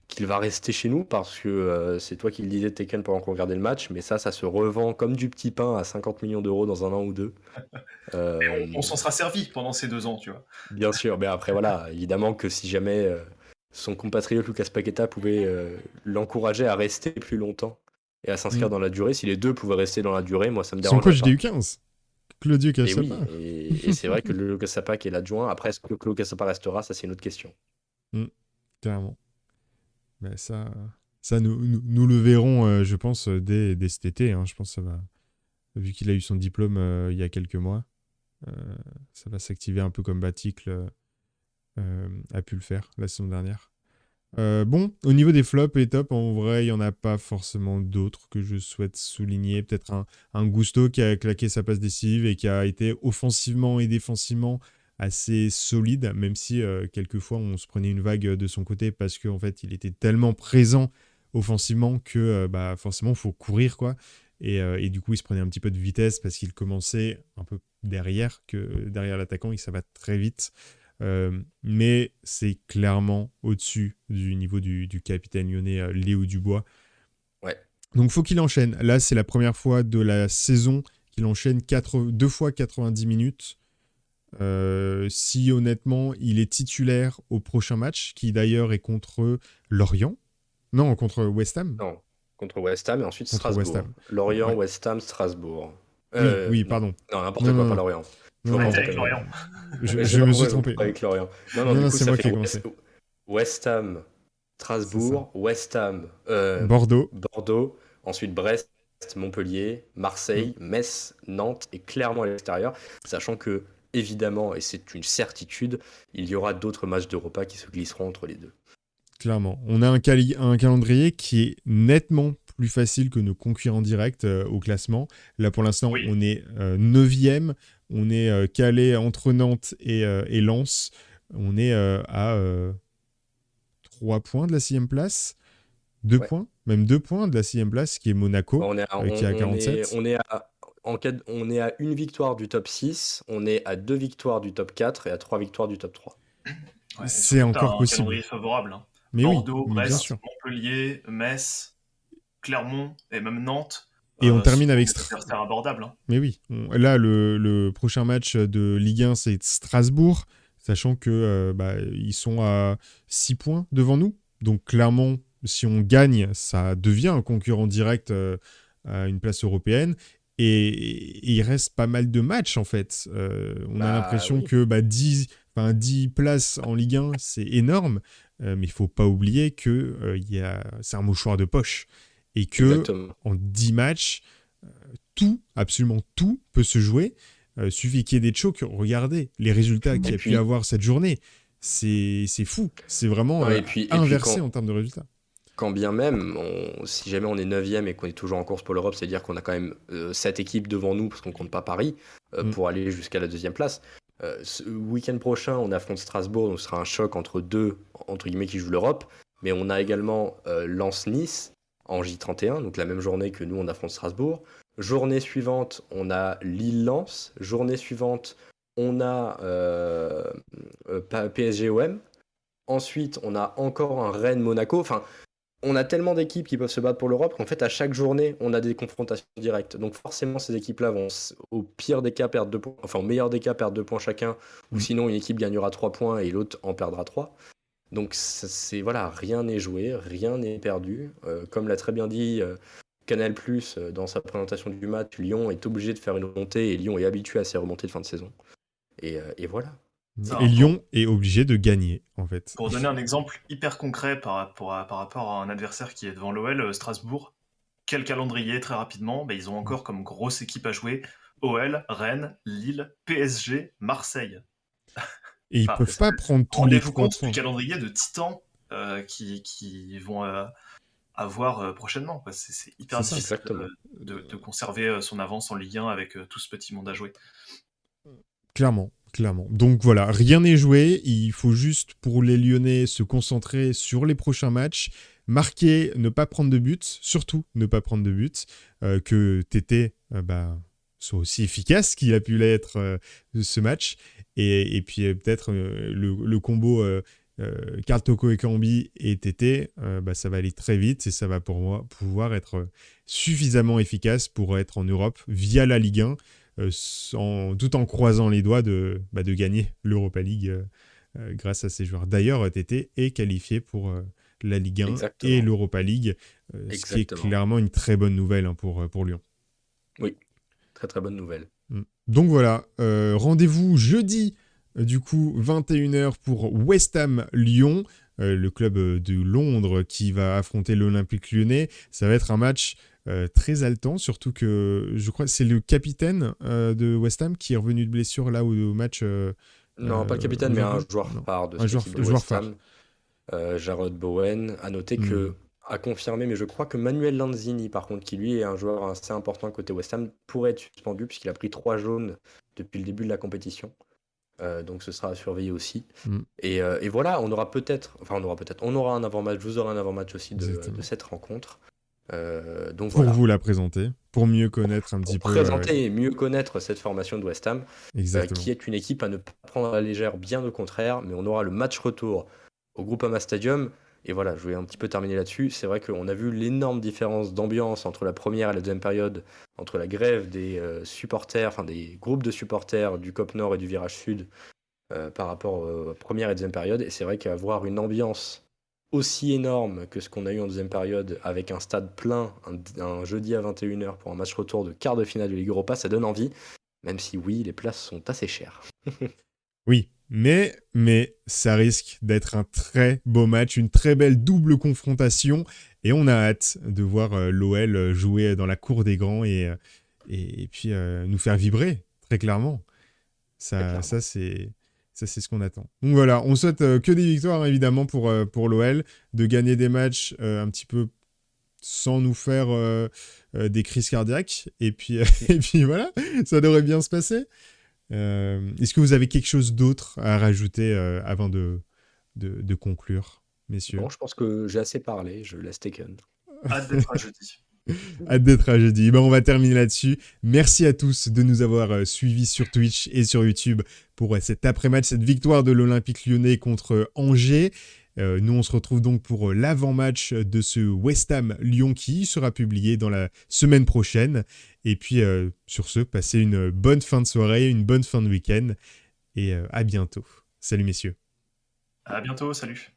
qu'il va rester chez nous parce que c'est toi qui le disais, Tekken, pendant qu'on regardait le match. Mais ça, ça se revend comme du petit pain à 50 millions d'euros dans un an ou deux. on, s'en sera servi pendant ces deux ans, tu vois. Bien sûr, mais après, voilà, évidemment que si jamais son compatriote Lucas Paqueta pouvait euh, l'encourager à rester plus longtemps et à s'inscrire mm. dans la durée. Si les deux pouvaient rester dans la durée, moi ça me dérange. Son coach du 15 Claudio Cassapa. Et, et, c'est vrai que le Cassapa qui est l'adjoint, après est-ce que Claudio Cassapa restera? Ça c'est une autre question. Mm, carrément. Mais ça, ça nous, nous, le verrons, euh, je pense, dès, dès cet été. Hein. Je pense que ça va. Vu qu'il a eu son diplôme euh, il y a quelques mois, ça va s'activer un peu comme Baticle euh, a pu le faire la saison dernière. Euh, bon, au niveau des flops et tops, en vrai, il n'y en a pas forcément d'autres que je souhaite souligner. Peut-être un, un, Gusto qui a claqué sa passe décisive et qui a été offensivement et défensivement assez solide, même si euh, quelquefois on se prenait une vague de son côté parce qu'en fait il était tellement présent offensivement que bah, forcément il faut courir quoi. Et, et, du coup il se prenait un petit peu de vitesse parce qu'il commençait un peu derrière que derrière l'attaquant et ça va très vite. Euh, mais c'est clairement au-dessus du niveau du, capitaine lyonnais euh, Léo Dubois. Ouais. Donc faut qu'il enchaîne. Là, c'est la première fois de la saison qu'il enchaîne deux fois 90 minutes. Euh, si honnêtement il est titulaire au prochain match, qui d'ailleurs est contre Lorient. Non, contre West Ham. Non, contre West Ham et ensuite Strasbourg. Lorient, West Ham, Strasbourg. oui, pardon. Non, n'importe quoi, pas Lorient. Je, me suis trompé. Avec Lorient. Non, non, c'est moi qui ai commencé. West Ham, Strasbourg, West Ham, euh, Bordeaux. Bordeaux, ensuite Brest, Montpellier, Marseille, mm. Metz, Nantes et clairement à l'extérieur, sachant que évidemment, et c'est une certitude, il y aura d'autres matchs d'Europa qui se glisseront entre les deux. Clairement. On a un, un calendrier qui est nettement plus facile que nos concurrents directs euh, au classement. Là, pour l'instant, on est 9e. Euh, on est euh, calé entre Nantes et, et, Lens. On est à 3 points de la 6 place. 2 points, même 2 points de la 6 place, qui est Monaco, on est à, qui est à 47. On est, à, en on est à une victoire du top 6, on est à deux victoires du top 4 et à trois victoires du top 3. c'est encore possible. Un favorable. Hein. Mais Bordeaux, oui, Brest, Montpellier, Metz, Clermont et même Nantes. Et on euh, termine avec Strasbourg. abordable. Hein. Mais oui, là, le, prochain match de Ligue 1, c'est Strasbourg, sachant que euh, bah, ils sont à 6 points devant nous. Donc clairement, si on gagne, ça devient un concurrent direct euh, à une place européenne. Et, il reste pas mal de matchs en fait. on a bah l'impression que bah, 10, 10 places en Ligue 1, c'est énorme. mais il faut pas oublier que c'est un mouchoir de poche et que en 10 matchs, euh, tout, absolument tout peut se jouer. Euh, suffit qu'il y ait des chocs. Regardez les résultats qu'il y a pu avoir cette journée. C'est fou. C'est vraiment euh, inversé en termes de résultats. Quand bien même, si jamais on est 9 et qu'on est toujours en course pour l'Europe, c'est-à-dire qu'on a quand même 7 équipes devant nous, parce qu'on compte pas Paris, mm. pour aller jusqu'à la deuxième place. ce week-end prochain, on affronte Strasbourg, donc ce sera un choc entre deux, entre guillemets, qui jouent l'Europe. Mais on a également Lens-Nice, en J31, donc la même journée que nous on affronte Strasbourg. Journée suivante, on a Lille-Lens. Journée suivante, on a euh, euh PSG-OM. Ensuite, on a encore un Rennes-Monaco. Enfin, on a tellement d'équipes qui peuvent se battre pour l'Europe qu'en fait, à chaque journée, on a des confrontations directes. Donc forcément, ces équipes-là vont, au pire des cas, perdre deux points. Enfin, au meilleur des cas, perdre deux points chacun. Ou mmh. sinon, une équipe gagnera trois points et l'autre en perdra trois. Donc c'est voilà, rien n'est joué, rien n'est perdu. Euh, comme l'a très bien dit euh, Canal Plus euh, dans sa présentation du match, Lyon est obligé de faire une remontée et Lyon est habitué à ses remontées de fin de saison. Et, voilà. Et Lyon est obligé de gagner, en fait. Pour donner un exemple hyper concret par, par rapport à un adversaire qui est devant l'OL, Strasbourg, quel calendrier très rapidement bah, Ils ont encore comme grosse équipe à jouer OL, Rennes, Lille, PSG, Marseille. Et ils peuvent pas prendre tous les compte du calendrier de titans euh, qui, qui, vont euh, avoir euh, prochainement. C'est hyper difficile de, de, conserver son avance en Ligue 1 avec tout ce petit monde à jouer. Clairement, clairement. Donc voilà, rien n'est joué. Il faut juste pour les Lyonnais se concentrer sur les prochains matchs. Marquer, ne pas prendre de buts, surtout ne pas prendre de buts. que Tété bah, soit aussi efficace qu'il a pu l'être ce match. Et, puis euh, peut-être euh, le, combo euh, Karl Toko et Kambi et TT, bah, ça va aller très vite et ça va pour moi pouvoir être suffisamment efficace pour être en Europe via la Ligue 1, tout en croisant les doigts de, bah, de gagner l'Europa League grâce à ces joueurs. D'ailleurs, TT est qualifié pour la Ligue 1 et l'Europa League, ce qui est clairement une très bonne nouvelle hein, pour, pour Lyon. Oui, très très bonne nouvelle. Mm. Donc voilà, euh, rendez-vous jeudi, euh, du coup, 21h pour West Ham Lyon, euh, le club de Londres qui va affronter l'Olympique lyonnais. Ça va être un match très haletant, surtout que je crois que c'est le capitaine de West Ham qui est revenu de blessure là au, match. non, pas le capitaine, mais un joueur phare de, un joueur, de West Ham. Jarrod Bowen. À noter que mm à confirmer, mais je crois que Manuel Lanzini, par contre, qui lui est un joueur assez important côté West Ham, pourrait être suspendu puisqu'il a pris trois jaunes depuis le début de la compétition. Euh, donc ce sera à surveiller aussi. Mm. Euh, et, voilà, on aura peut-être, enfin on aura peut-être, on aura un avant-match, vous aurez un avant-match aussi de, cette rencontre. Euh, donc pour vous la présenter, pour mieux connaître un petit peu. Présenter et mieux connaître cette formation de West Ham, qui est une équipe à ne pas prendre à la légère, bien au contraire, mais on aura le match retour au Groupama Stadium et voilà, je vais un petit peu terminer là-dessus. C'est vrai qu'on a vu l'énorme différence d'ambiance entre la première et la deuxième période, entre la grève des euh, supporters, enfin des groupes de supporters du COP Nord et du Virage Sud euh, par rapport aux première et deuxième période. Et c'est vrai qu'avoir une ambiance aussi énorme que ce qu'on a eu en deuxième période, avec un stade plein, un, jeudi à 21h pour un match retour de quart de finale de Ligue Europa, ça donne envie, même si oui, les places sont assez chères. oui, mais, mais ça risque d'être un très beau match, une très belle double confrontation. Et on a hâte de voir euh, l'OL jouer dans la cour des grands et, euh, et, puis euh, nous faire vibrer, très clairement. Ça, ça c'est. Ça, c'est ce qu'on attend. Donc voilà, on souhaite que des victoires, évidemment, pour, pour l'OL, de gagner des matchs un petit peu sans nous faire des crises cardiaques. Et puis, et puis voilà, ça devrait bien se passer. Euh, est-ce que vous avez quelque chose d'autre à rajouter euh, avant de, de, conclure, messieurs? Bon, je pense que j'ai assez parlé. Je laisse Taken. Hâte d'être à jeudi. Hâte d'être à jeudi. Ben, on va terminer là-dessus. Merci à tous de nous avoir euh, suivis sur Twitch et sur YouTube pour euh, cet après-match, cette victoire de l'Olympique lyonnais contre Angers. Euh, nous, on se retrouve donc pour l'avant-match de ce West Ham Lyon qui sera publié dans la semaine prochaine. Et puis, sur ce, passez une bonne fin de soirée, une bonne fin de week-end et à bientôt. Salut messieurs. À bientôt, salut.